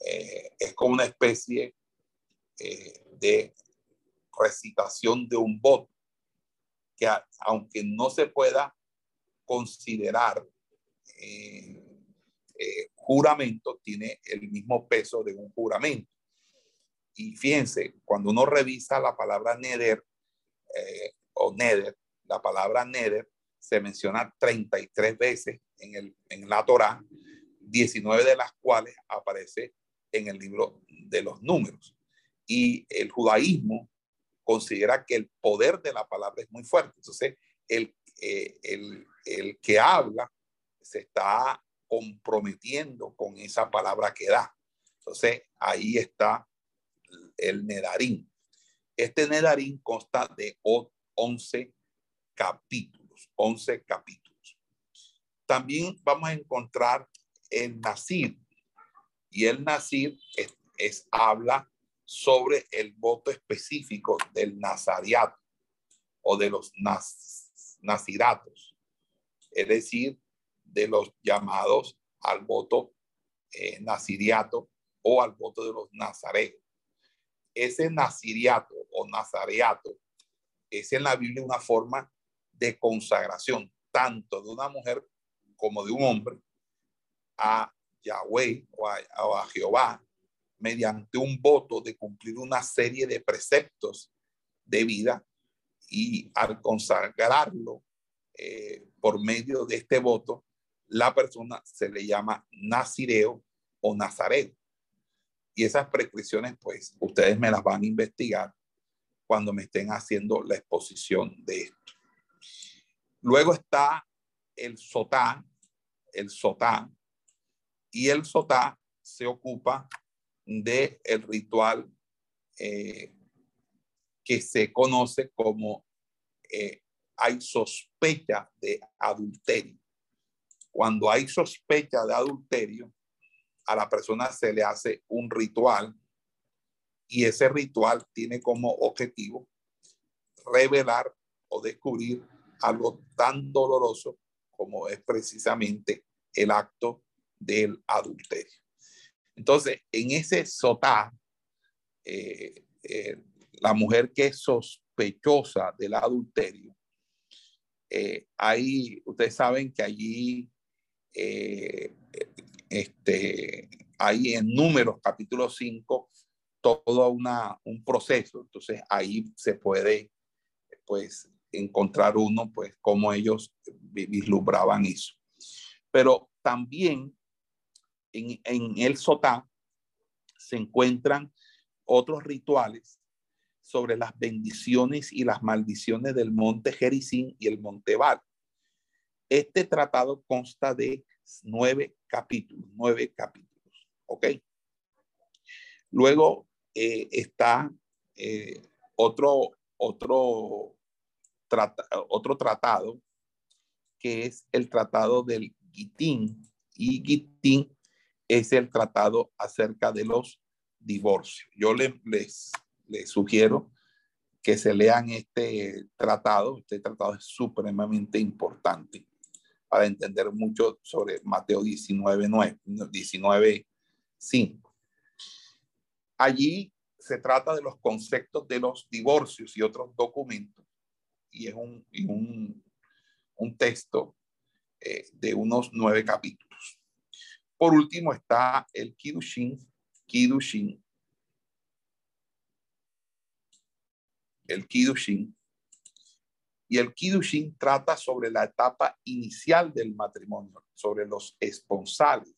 eh, es como una especie de recitación de un voto que aunque no se pueda considerar juramento, tiene el mismo peso de un juramento. Y fíjense, cuando uno revisa la palabra Neder, o Neder, la palabra Neder se menciona 33 veces en, el, en la Torá, 19 de las cuales aparece en el libro de los números. Y el judaísmo considera que el poder de la palabra es muy fuerte. Entonces, el, eh, el, el que habla se está comprometiendo con esa palabra que da. Entonces, ahí está el Nedarín. Este Nedarín consta de 11 capítulos, 11 capítulos. También vamos a encontrar el Nacir. Y el Nacir es, habla sobre el voto específico del Nazariato o de los Naziratos, es decir, de los llamados al voto eh, Naziriato o al voto de los Nazareos ese naziriato o nazareato es en la Biblia una forma de consagración, tanto de una mujer como de un hombre, a Yahweh o a, Jehová, mediante un voto de cumplir una serie de preceptos de vida y al consagrarlo eh, por medio de este voto, la persona se le llama nazireo o nazareo. Y esas prescripciones, pues, ustedes me las van a investigar cuando me estén haciendo la exposición de esto. Luego está el sotá, el sotá, y el sotá se ocupa de el ritual eh, que se conoce como eh, hay sospecha de adulterio. Cuando hay sospecha de adulterio, a la persona se le hace un ritual y ese ritual tiene como objetivo revelar o descubrir algo tan doloroso como es precisamente el acto del adulterio. Entonces, en ese sotá, eh, eh, la mujer que es sospechosa del adulterio, eh, ahí ustedes saben que allí este, hay en números capítulo 5 todo una, un proceso. Entonces ahí se puede pues encontrar uno pues cómo ellos vislumbraban eso. Pero también en, el Sotá se encuentran otros rituales sobre las bendiciones y las maldiciones del monte Jericín y el monte Val. Este tratado consta de nueve capítulos, nueve capítulos, ¿ok? Luego eh, está eh, otro, otro, otro tratado que es el tratado del Gitín y Gitín es el tratado acerca de los divorcio. Yo les, les, sugiero que se lean este tratado. Este tratado es supremamente importante para entender mucho sobre Mateo 19, 9, 19, 5. Allí se trata de los conceptos de los divorcios y otros documentos y es un, un, un texto eh, de unos nueve capítulos. Por último está el Kidushin, Kidushin, el Kidushin. Y el Kidushin trata sobre la etapa inicial del matrimonio, sobre los esponsales,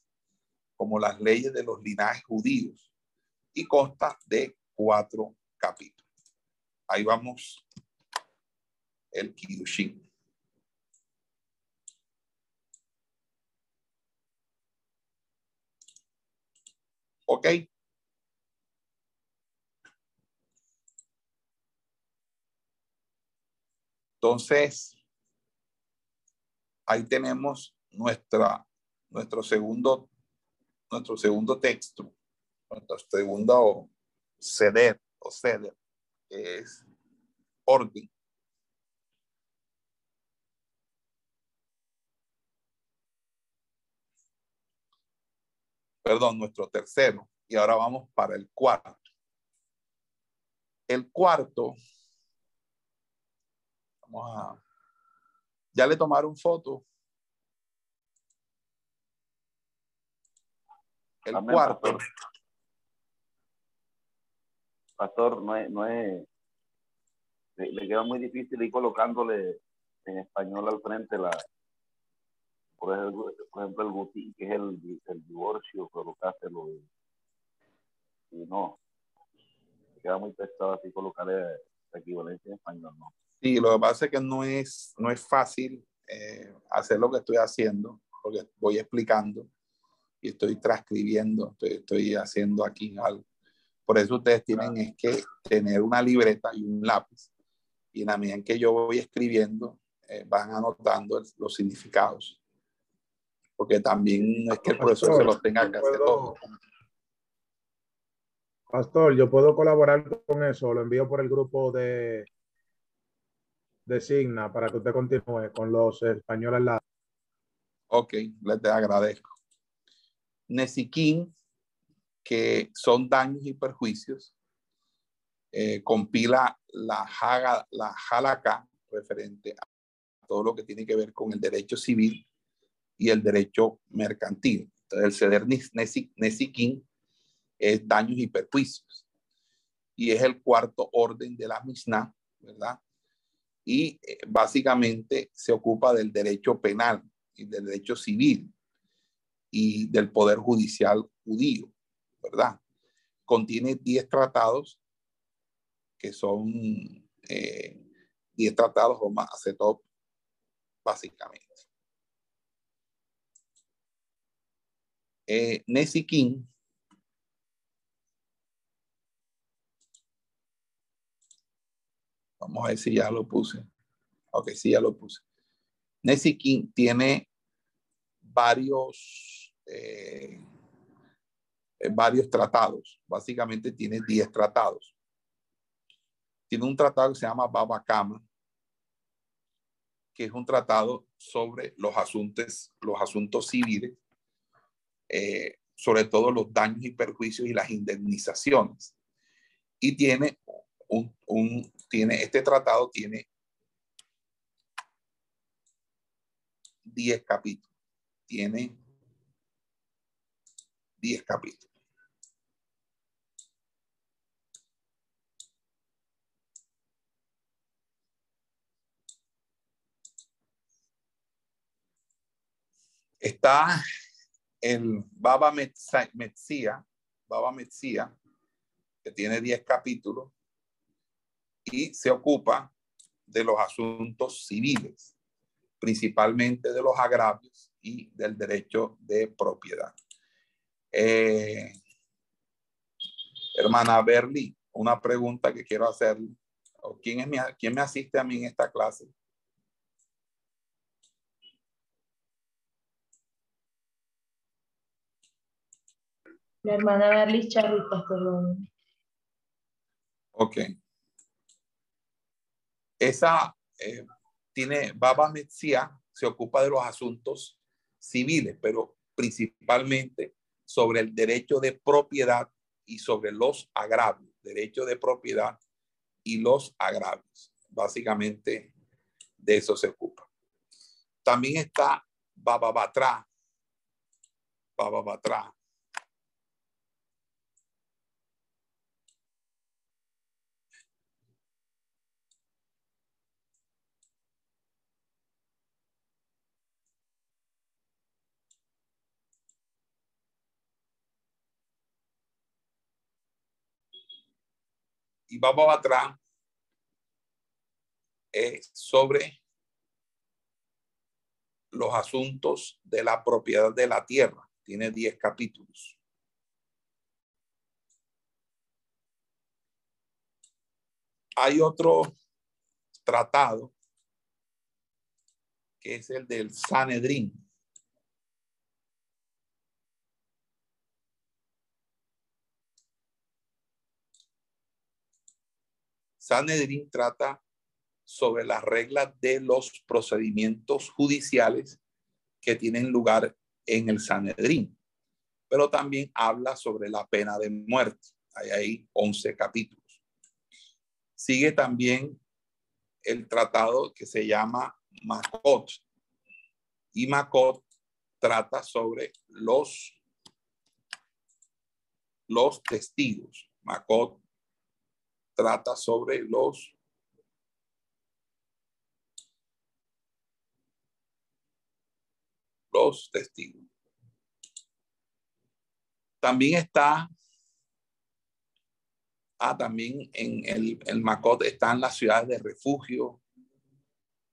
como las leyes de los linajes judíos, y consta de cuatro capítulos. Ahí vamos el. ¿Ok? Entonces, ahí tenemos nuestra, nuestro, segundo, nuestro segundo texto, nuestro segundo ceder o ceder, es orden. Perdón, nuestro tercero. Y ahora vamos para el cuarto. El cuarto ¿Ya le tomaron foto? El cuarto. Pastor. no es, no es, le, queda muy difícil ir colocándole en español al frente la, por ejemplo, por ejemplo el butín, que es el, el divorcio, colocárselo y, y no, queda muy pesado así colocarle la equivalencia en español, no. Sí, lo que pasa es que no es, no es fácil eh, hacer lo que estoy haciendo, porque voy explicando y estoy transcribiendo, estoy, haciendo aquí algo. Por eso ustedes tienen es que tener una libreta y un lápiz. Y en la medida en que yo voy escribiendo, eh, van anotando los significados. Porque también es que el profesor se los tenga que hacer todo. Pastor, yo puedo colaborar con eso, lo envío por el grupo de, designa para que usted continúe con los españoles la. Ok, les te agradezco. Nesiquín, que son daños y perjuicios, eh, compila la, jaga, la jalaca referente a todo lo que tiene que ver con el derecho civil y el derecho mercantil. Entonces, el ceder Nesiquín es daños y perjuicios. Y es el cuarto orden de la Mishnah, ¿verdad? y eh, básicamente se ocupa del derecho penal y del derecho civil y del poder judicial judío, ¿verdad? Contiene 10 tratados que son 10 eh, tratados o más, top básicamente. Eh, King Vamos a ver si ya lo puse. Ok, sí, ya lo puse. Nessie King tiene varios, eh, varios tratados. Básicamente tiene 10 tratados. Tiene un tratado que se llama Baba Kama, que es un tratado sobre los asuntos, los asuntos civiles, eh, sobre todo los daños y perjuicios y las indemnizaciones. Y tiene un, un, tiene, este tratado tiene 10 capítulos. Tiene 10 capítulos. Está el Baba Metzia, Baba Metzia, que tiene 10 capítulos y se ocupa de los asuntos civiles, principalmente de los agravios y del derecho de propiedad. Eh, hermana Berli, una pregunta que quiero hacer. ¿Quién, es mi, ¿Quién me asiste a mí en esta clase? La hermana Berli Charritas, perdón. Ok. Esa eh, tiene, Baba Metzia se ocupa de los asuntos civiles, pero principalmente sobre el derecho de propiedad y sobre los agravios, derecho de propiedad y los agravios. Básicamente de eso se ocupa. También está Baba Batra. Baba Batra y atrás es sobre los asuntos de la propiedad de la tierra. Tiene 10 capítulos. Hay otro tratado que es el del Sanedrín. Sanedrín trata sobre las reglas de los procedimientos judiciales que tienen lugar en el Sanedrín, pero también habla sobre la pena de muerte. Hay ahí 11 capítulos. Sigue también el tratado que se llama Makot. Y Makot trata sobre los, los testigos. Makot trata sobre los los testigos. También está, ah, también en el, el Macot están las ciudades de refugio,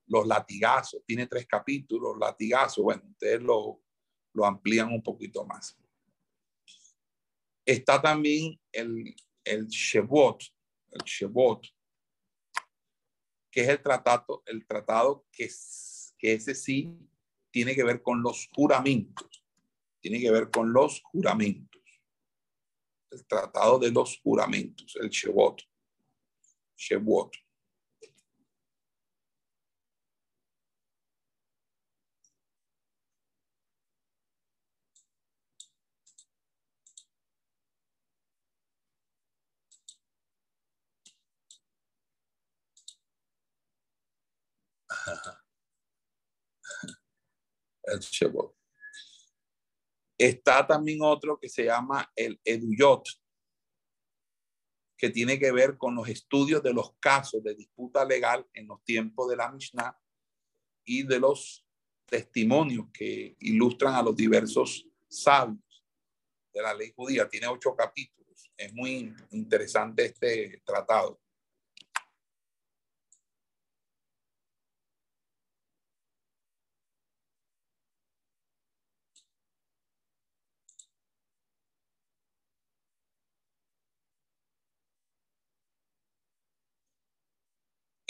los latigazos, tiene tres capítulos, latigazos, bueno, ustedes lo, lo amplían un poquito más. Está también el, el el Shebot, que es el tratado, el tratado que, que ese sí tiene que ver con los juramentos, tiene que ver con los juramentos. El tratado de los juramentos, el Shebot. Shebot. Está también otro que se llama el Eduyot, que tiene que ver con los estudios de los casos de disputa legal en los tiempos de la Mishnah y de los testimonios que ilustran a los diversos sabios de la ley judía. Tiene ocho capítulos. Es muy interesante este tratado.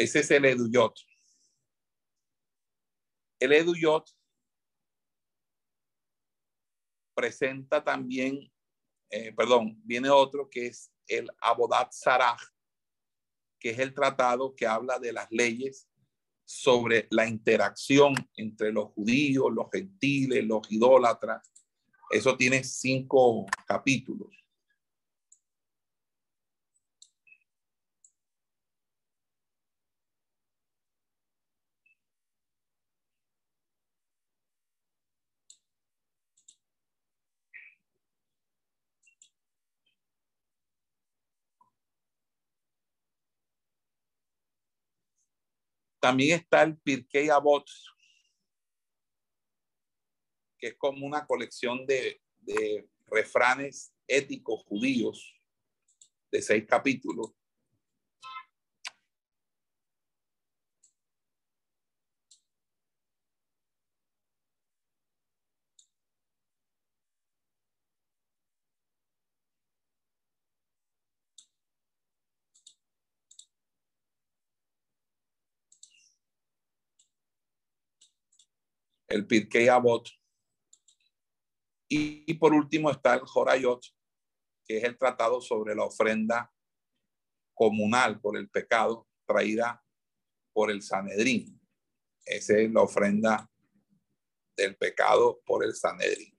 Ese es el Eduyot. El Eduyot presenta también, eh, perdón, viene otro que es el Abodat Saraj, que es el tratado que habla de las leyes sobre la interacción entre los judíos, los gentiles, los idólatras. Eso tiene cinco capítulos. También está el Pirkei Avot, que es como una colección de, de refranes éticos judíos de seis capítulos. El Pirkei Avot. Y, por último está el Jorayot, que es el tratado sobre la ofrenda comunal por el pecado traída por el Sanedrín. Esa es la ofrenda del pecado por el Sanedrín.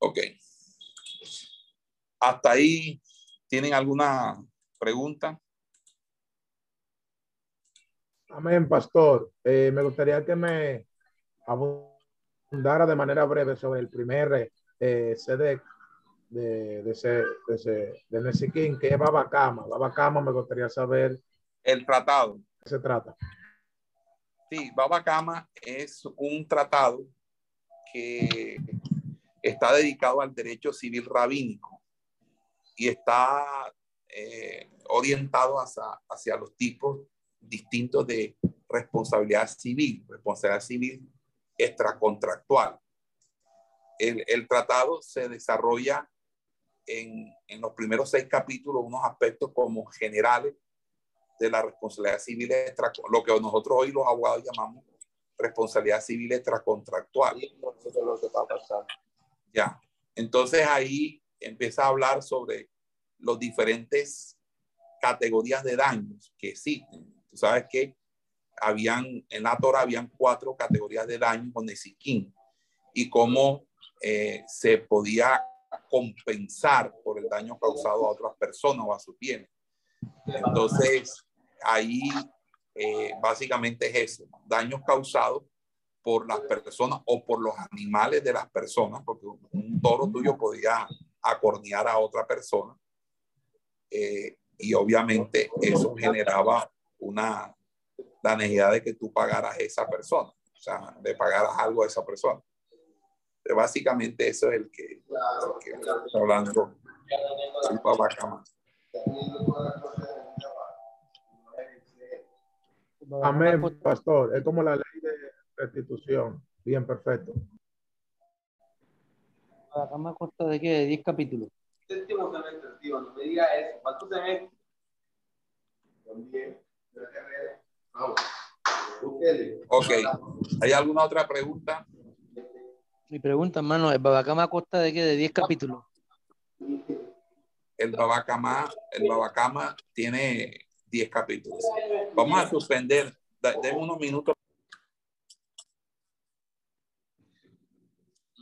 Ok. Hasta ahí, ¿tienen alguna pregunta? Amén, pastor. Eh, me gustaría que me abundara de manera breve sobre el primer eh, CD de, de, ese, de, ese, de Nesiquín, que es Babacama. Babacama me gustaría saber. El tratado. ¿Qué se trata? Sí, Babacama es un tratado que está dedicado al derecho civil rabínico y está eh, orientado hacia, hacia los tipos distintos de responsabilidad civil, responsabilidad civil extracontractual. El, el tratado se desarrolla en, en, los primeros seis capítulos unos aspectos como generales de la responsabilidad civil extra, lo que nosotros hoy los abogados llamamos responsabilidad civil extracontractual. Ya. Entonces ahí empieza a hablar sobre los diferentes categorías de daños que existen. Tú sabes que habían, en la Torah habían cuatro categorías de daños con Ezequiel y cómo eh, se podía compensar por el daño causado a otras personas o a su bienes. Entonces, ahí eh, básicamente es eso, daños causados por las personas o por los animales de las personas, porque un toro tuyo podía acornear a otra persona. Eh, y obviamente eso generaba una, la necesidad de que tú pagaras a esa persona, o sea, de pagaras algo a esa persona. Pero básicamente eso es el que, el que está hablando Amén, pastor. Es como la ley de restitución. Bien, perfecto. Acá me consta de qué? De 10 capítulos. Séptimo semestre, tío, no me diga eso. ¿Cuántos semestres? Son 10. Ok. ¿Hay alguna otra pregunta? Mi pregunta, hermano, ¿el Babacama consta de qué? De 10 capítulos. El Babacama, el Babacama tiene 10 capítulos. Vamos a suspender. Denme unos minutos.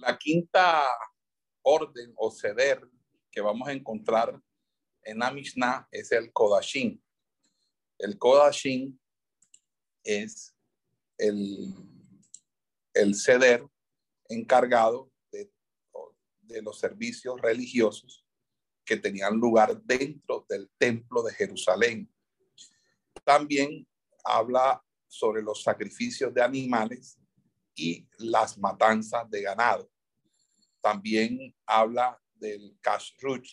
La quinta orden o ceder que vamos a encontrar en la Mishnah es el Kodashin. El Kodashin es el, el ceder encargado de, de los servicios religiosos que tenían lugar dentro del templo de Jerusalén. También habla sobre los sacrificios de animales y las matanzas de ganado. También habla del kashrut,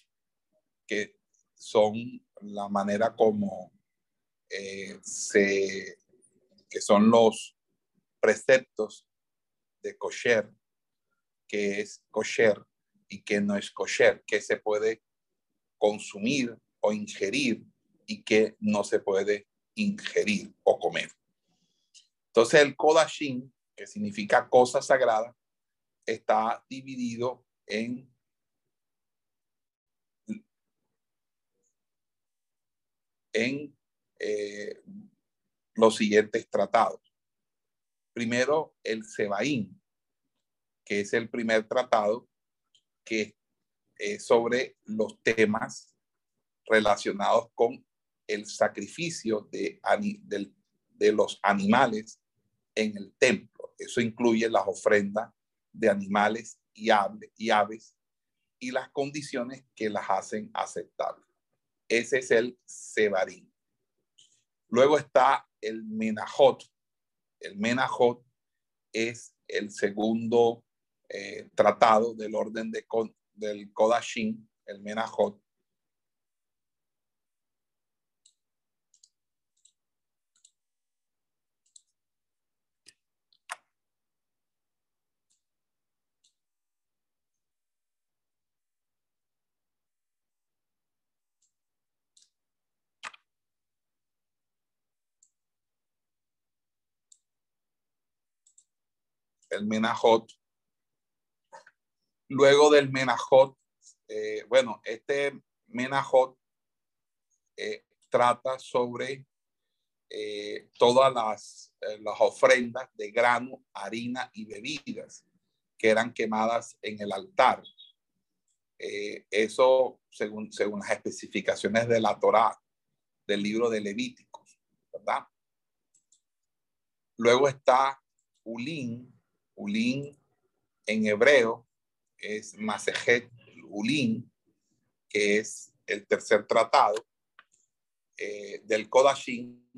que son la manera como eh, se, que son los preceptos de kosher, que es kosher y que no es kosher, que se puede consumir o ingerir y que no se puede ingerir o comer. Entonces el Kodashin que significa cosa sagrada, está dividido en en eh, los siguientes tratados. Primero, el Sebaín, que es el primer tratado que es sobre los temas relacionados con el sacrificio de, de los animales en el templo. Eso incluye las ofrendas de animales y, aves y las condiciones que las hacen aceptables. Ese es el Sebarín. Luego está el Menajot. El Menajot es el segundo eh, tratado del orden de, del Kodashin, el Menajot, el Menajot. Luego del Menajot, eh, bueno, este Menajot eh, trata sobre eh, todas las, las ofrendas de grano, harina y bebidas que eran quemadas en el altar. eso según, según las especificaciones de la Torá, del libro de Levíticos, ¿verdad? Luego está Ulín, Ulín en hebreo es Masejet Ulín, que es el tercer tratado eh, del Kodashin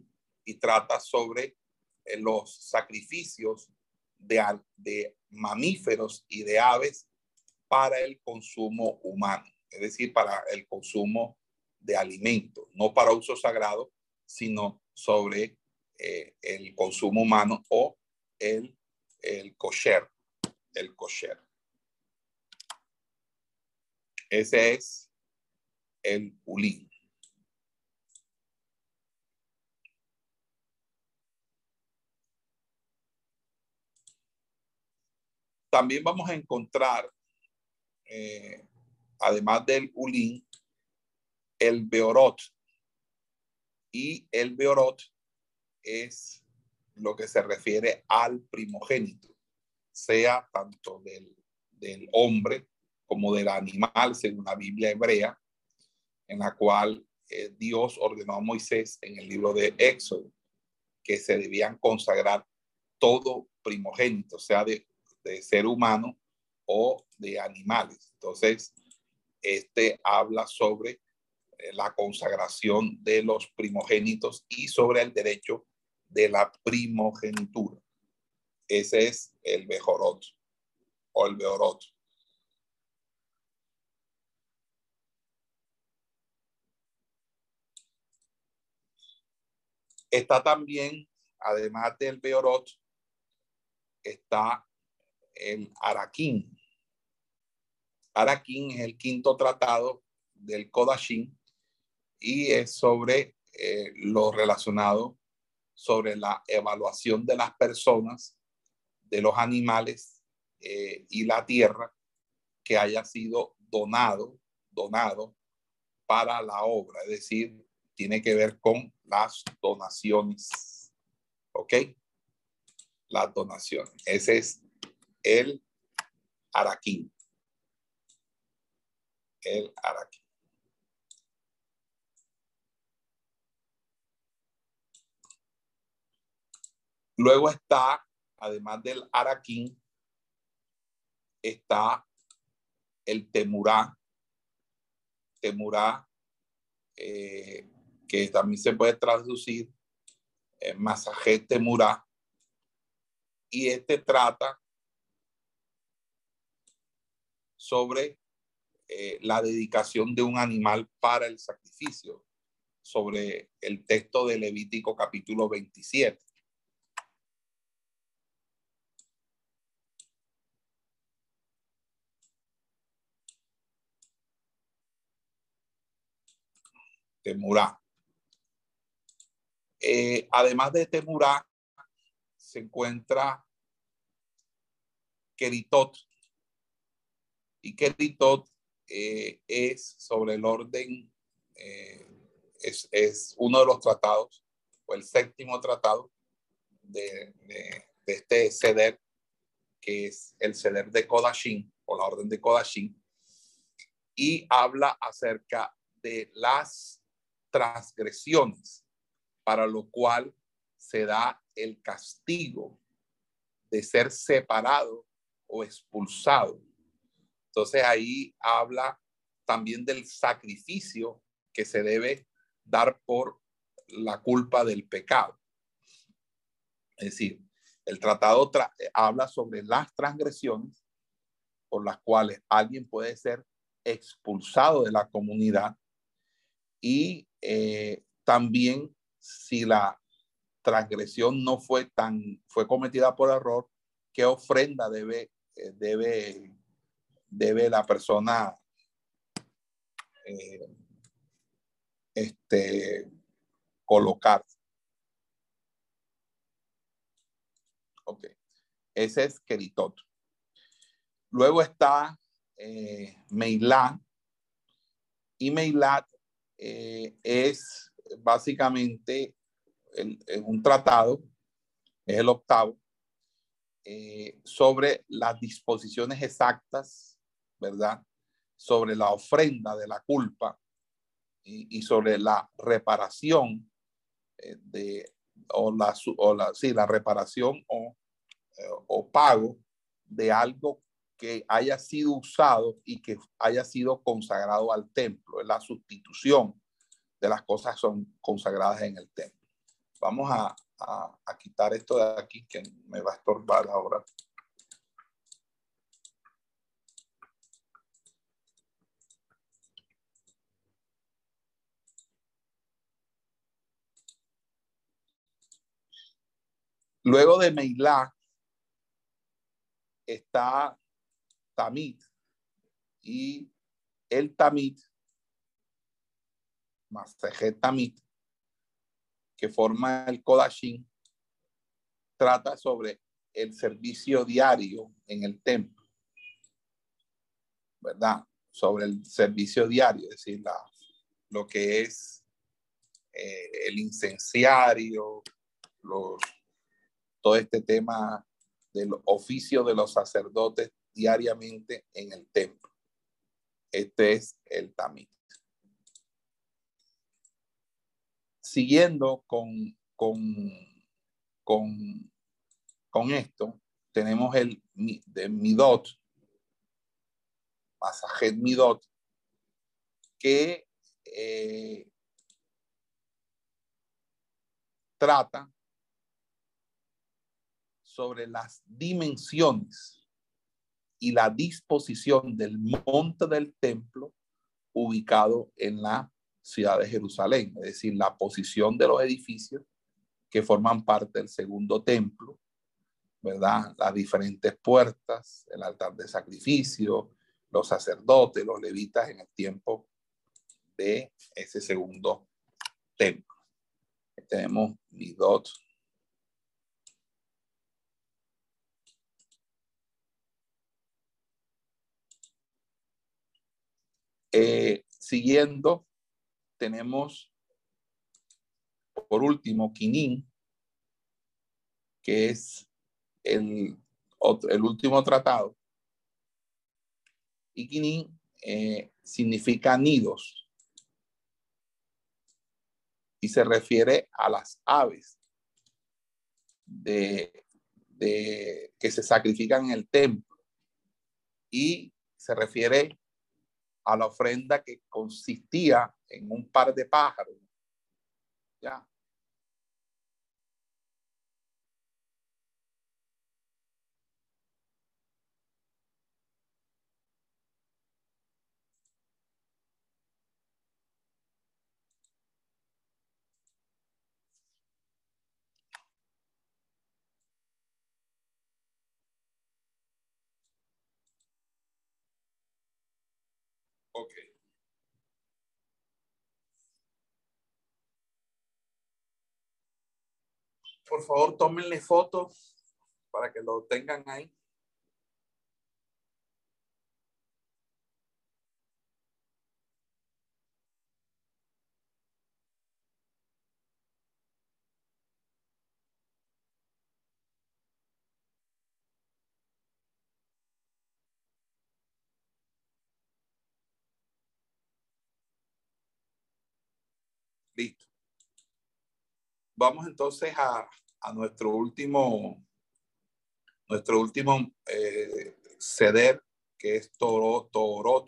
y trata sobre eh, los sacrificios de, de mamíferos y de aves para el consumo humano, es decir, para el consumo de alimentos, no para uso sagrado, sino sobre eh, el consumo humano o el el kosher, el kosher. Ese es el ulín. También vamos a encontrar, eh, además del ulín, el beorot. Y el beorot es lo que se refiere al primogénito, sea tanto del, hombre como del animal, según la Biblia hebrea, en la cual eh, Dios ordenó a Moisés en el libro de Éxodo que se debían consagrar todo primogénito, sea de, de ser humano o de animales. Entonces, este habla sobre eh, la consagración de los primogénitos y sobre el derecho de la primogenitura. Ese es el Bejorot o el Beorot. Está también, además del Beorot, está el Araquín. Araquín es el quinto tratado del Kodashin y es sobre eh, lo relacionado sobre la evaluación de las personas, de los animales eh, y la tierra que haya sido donado, donado para la obra, es decir, tiene que ver con las donaciones. ¿Ok? Las donaciones. Ese es el araquín. El araquín. Luego está, además del araquín, está el temurá. Temurá, eh, que también se puede traducir en masaje temurá. Y este trata sobre eh, la dedicación de un animal para el sacrificio, sobre el texto de Levítico capítulo 27. Temurá. Eh, además de Temurá, se encuentra Keritot. Y Keritot eh, es sobre el orden, eh, es, es, uno de los tratados, o el séptimo tratado de, de, de este ceder, que es el ceder de Kodashin, o la orden de Kodashin, y habla acerca de las transgresiones, para lo cual se da el castigo de ser separado o expulsado. Entonces ahí habla también del sacrificio que se debe dar por la culpa del pecado. Es decir, el tratado habla sobre las transgresiones por las cuales alguien puede ser expulsado de la comunidad y eh, también si la transgresión no fue tan, fue cometida por error, qué ofrenda debe, eh, debe, debe la persona eh, este, colocar. Ok. Ese es Keritot. Luego está eh. Y Meilat eh, es básicamente un tratado, es el octavo, eh, sobre las disposiciones exactas, ¿verdad? Sobre la ofrenda de la culpa y, sobre la reparación eh, de, o la, o la, sí, la reparación o, o pago de algo que haya sido usado y que haya sido consagrado al templo, es la sustitución de las cosas son consagradas en el templo. Vamos a, a, a quitar esto de aquí que me va a estorbar ahora. Luego de Meilá está Tamit y el Tamit, Masejet Tamit, que forma el Kodashin, trata sobre el servicio diario en el templo, ¿verdad? Sobre el servicio diario, es decir, la, lo que es eh, el incenciario, los, todo este tema del oficio de los sacerdotes diariamente en el templo. Este es el tamit. Siguiendo con, con, con, con esto, tenemos el de Midot, Masajet Midot, que eh, trata sobre las dimensiones y la disposición del monte del templo ubicado en la ciudad de Jerusalén, es decir, la posición de los edificios que forman parte del segundo templo, ¿verdad? Las diferentes puertas, el altar de sacrificio, los sacerdotes, los levitas en el tiempo de ese segundo templo. Tenemos Midot. Eh, siguiendo, tenemos por último Quinin, que es el, otro, el último tratado. Y Quinin eh, significa nidos y se refiere a las aves de, de, que se sacrifican en el templo y se refiere a la ofrenda que consistía en un par de pájaros. Ya. Ok. Por favor, tómenle fotos para que lo tengan ahí. Vamos entonces a, a nuestro último, nuestro último eh, ceder, que es Toro, Torot.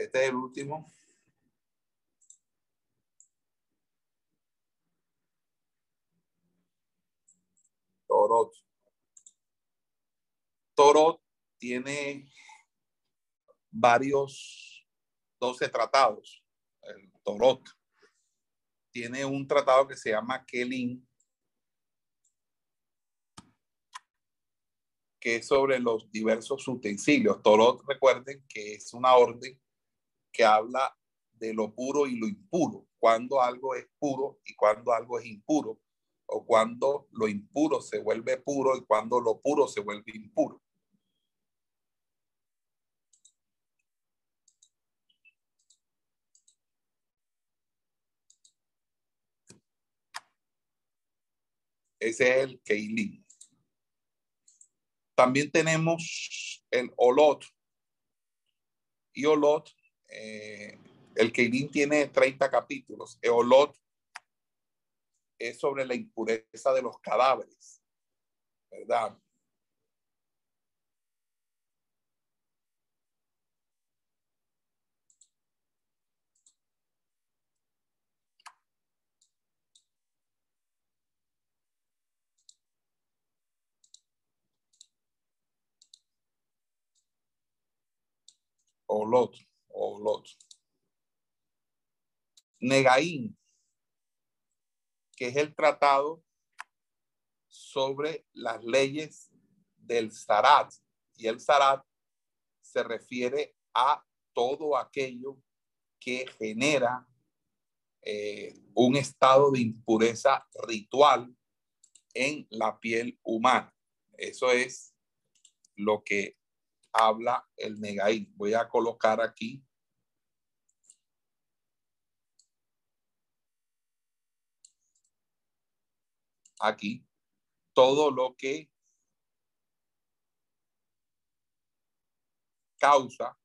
Este es el último. Torot. Torot tiene varios, 12 tratados. El Torot tiene un tratado que se llama Kelin, que es sobre los diversos utensilios. Torot, recuerden que es una orden que habla de lo puro y lo impuro, cuando algo es puro y cuando algo es impuro, o cuando lo impuro se vuelve puro y cuando lo puro se vuelve impuro. Ese es el Keilin. También tenemos el Olot. Y Olot eh, el Keirín tiene 30 capítulos. Eolot es sobre la impureza de los cadáveres, ¿verdad? O los Negaín, que es el tratado sobre las leyes del Zarat. Y el Zarat se refiere a todo aquello que genera eh, un estado de impureza ritual en la piel humana. Eso es lo que habla el Negaín. Voy a colocar aquí. Aquí todo lo que causa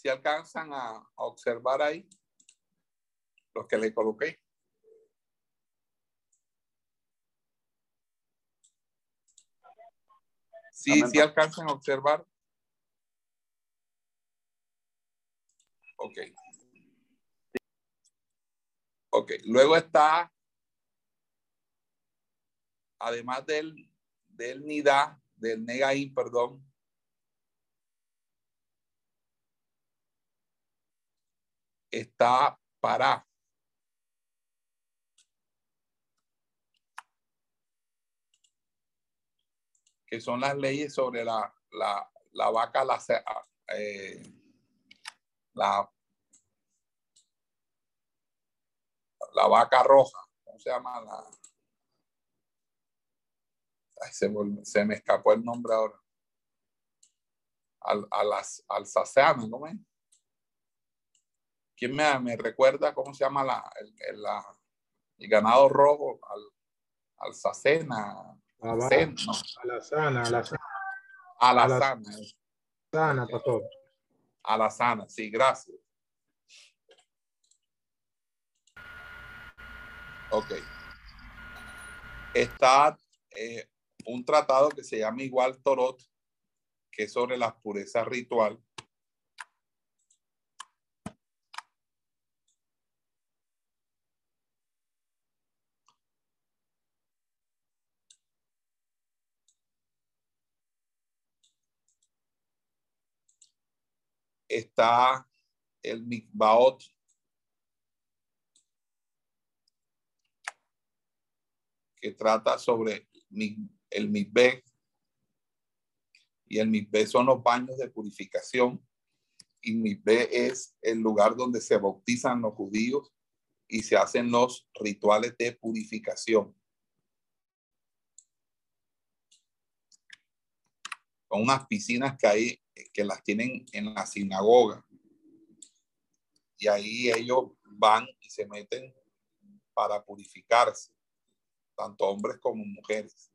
si alcanzan a, observar ahí los que le coloqué. Sí, sí alcanzan a observar. Ok. Ok, luego está, además del, del NIDA, del NEGAI, perdón, está para. Que son las leyes sobre la, la, la vaca, la, eh, la, la vaca roja. ¿Cómo se llama? La, se, se, me escapó el nombre ahora. Al, a las, al ¿no es? ¿Quién me, recuerda cómo se llama la, el, ganado rojo? Al, Alsacena. A la sana, a la sana. A la sana. Sana, pastor. A la sana, sí, gracias. Ok. Está eh, un tratado que se llama igual Torot, que es sobre la pureza ritual. Está el Mikbaot que trata sobre el mikveh. Y el mikveh son los baños de purificación. Y mikveh es el lugar donde se bautizan los judíos y se hacen los rituales de purificación. Con unas piscinas que hay, que las tienen en la sinagoga. Y ahí ellos van y se meten para purificarse tanto hombres como mujeres.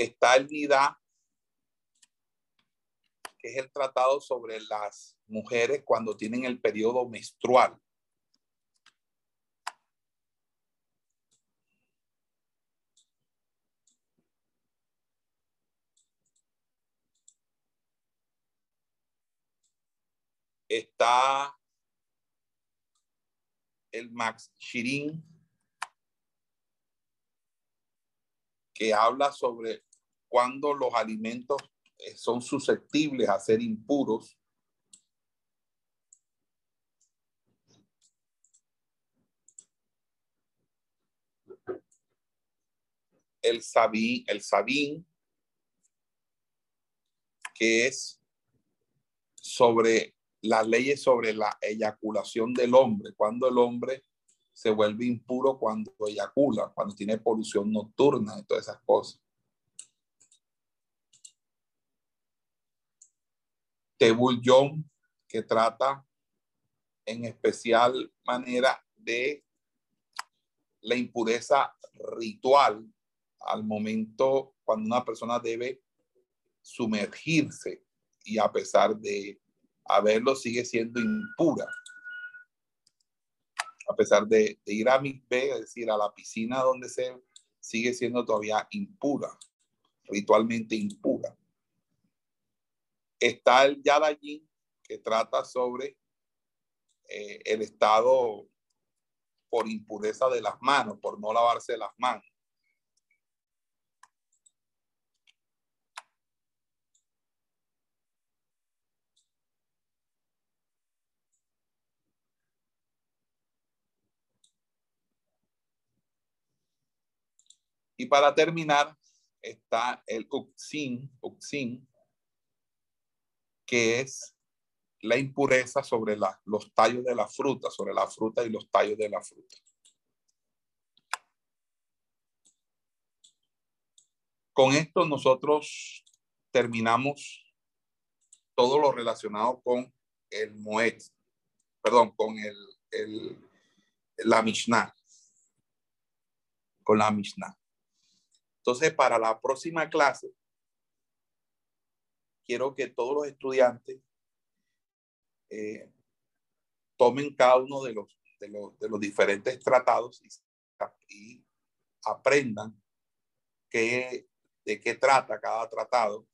Está el NIDA, que es el tratado sobre las mujeres cuando tienen el periodo menstrual. Está el Max Shirin, que habla sobre cuando los alimentos eh, son susceptibles a ser impuros el sabín, el sabín, que es sobre las leyes sobre la eyaculación del hombre, cuando el hombre se vuelve impuro cuando eyacula, cuando tiene polución nocturna y todas esas cosas. Tebul que trata en especial manera de la impureza ritual al momento cuando una persona debe sumergirse y a pesar de haberlo sigue siendo impura. A pesar de, ir a mi es decir, a la piscina donde se sigue siendo todavía impura, ritualmente impura. Está el Yadayin, que trata sobre eh, el estado por impureza de las manos, por no lavarse las manos. Y para terminar, está el uxin, uxin que es la impureza sobre los tallos de la fruta, sobre la fruta y los tallos de la fruta. Con esto nosotros terminamos todo lo relacionado con el Moed, perdón, con el, la Mishnah, con la Mishnah. Entonces, para la próxima clase, quiero que todos los estudiantes eh, tomen cada uno de los, de los, diferentes tratados y, aprendan qué, de qué trata cada tratado,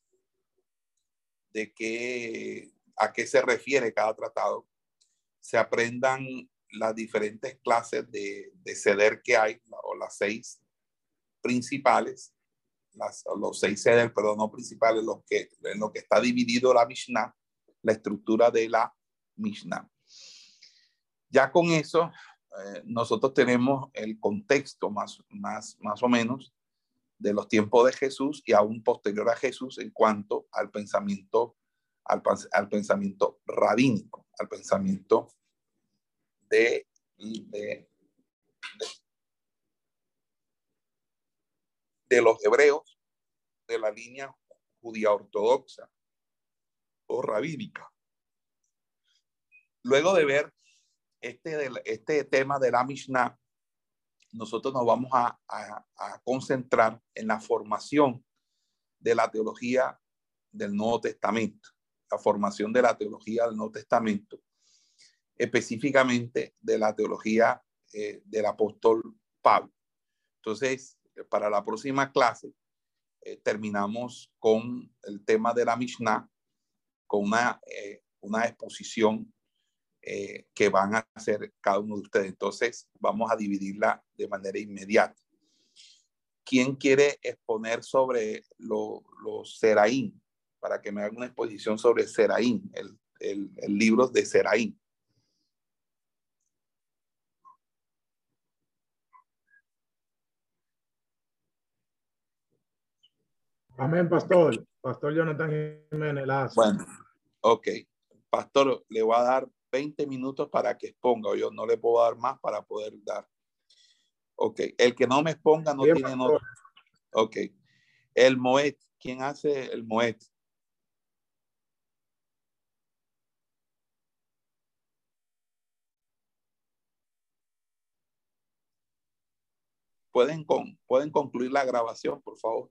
de qué, a qué se refiere cada tratado, se aprendan las diferentes clases de, de ceder que hay, o las seis principales, las, los seis sedes, perdón, no principales, los que, en lo que está dividido la Mishnah, la estructura de la Mishnah. Ya con eso, eh, nosotros tenemos el contexto más, más, más o menos de los tiempos de Jesús y aún posterior a Jesús en cuanto al pensamiento, al, pensamiento rabínico, al pensamiento de, de de los hebreos de la línea judía ortodoxa o rabínica. Luego de ver este, este tema de la Mishnah, nosotros nos vamos a, concentrar en la formación de la teología del Nuevo Testamento, la formación de la teología del Nuevo Testamento, específicamente de la teología eh, del apóstol Pablo. Entonces, para la próxima clase, eh, terminamos con el tema de la Mishnah, con una, eh, una exposición que van a hacer cada uno de ustedes. Entonces, vamos a dividirla de manera inmediata. ¿Quién quiere exponer sobre los Seraín? Para que me haga una exposición sobre Seraín, el, el, el libro de Seraín. Amén, pastor. Pastor Jonathan Jiménez. Bueno, ok. Pastor, le voy a dar 20 minutos para que exponga. Yo no le puedo dar más para poder dar. Ok. El que no me exponga no tiene nota. Ok. El Moet. ¿Quién hace el Moet? ¿Pueden, con, ¿Pueden concluir la grabación, por favor?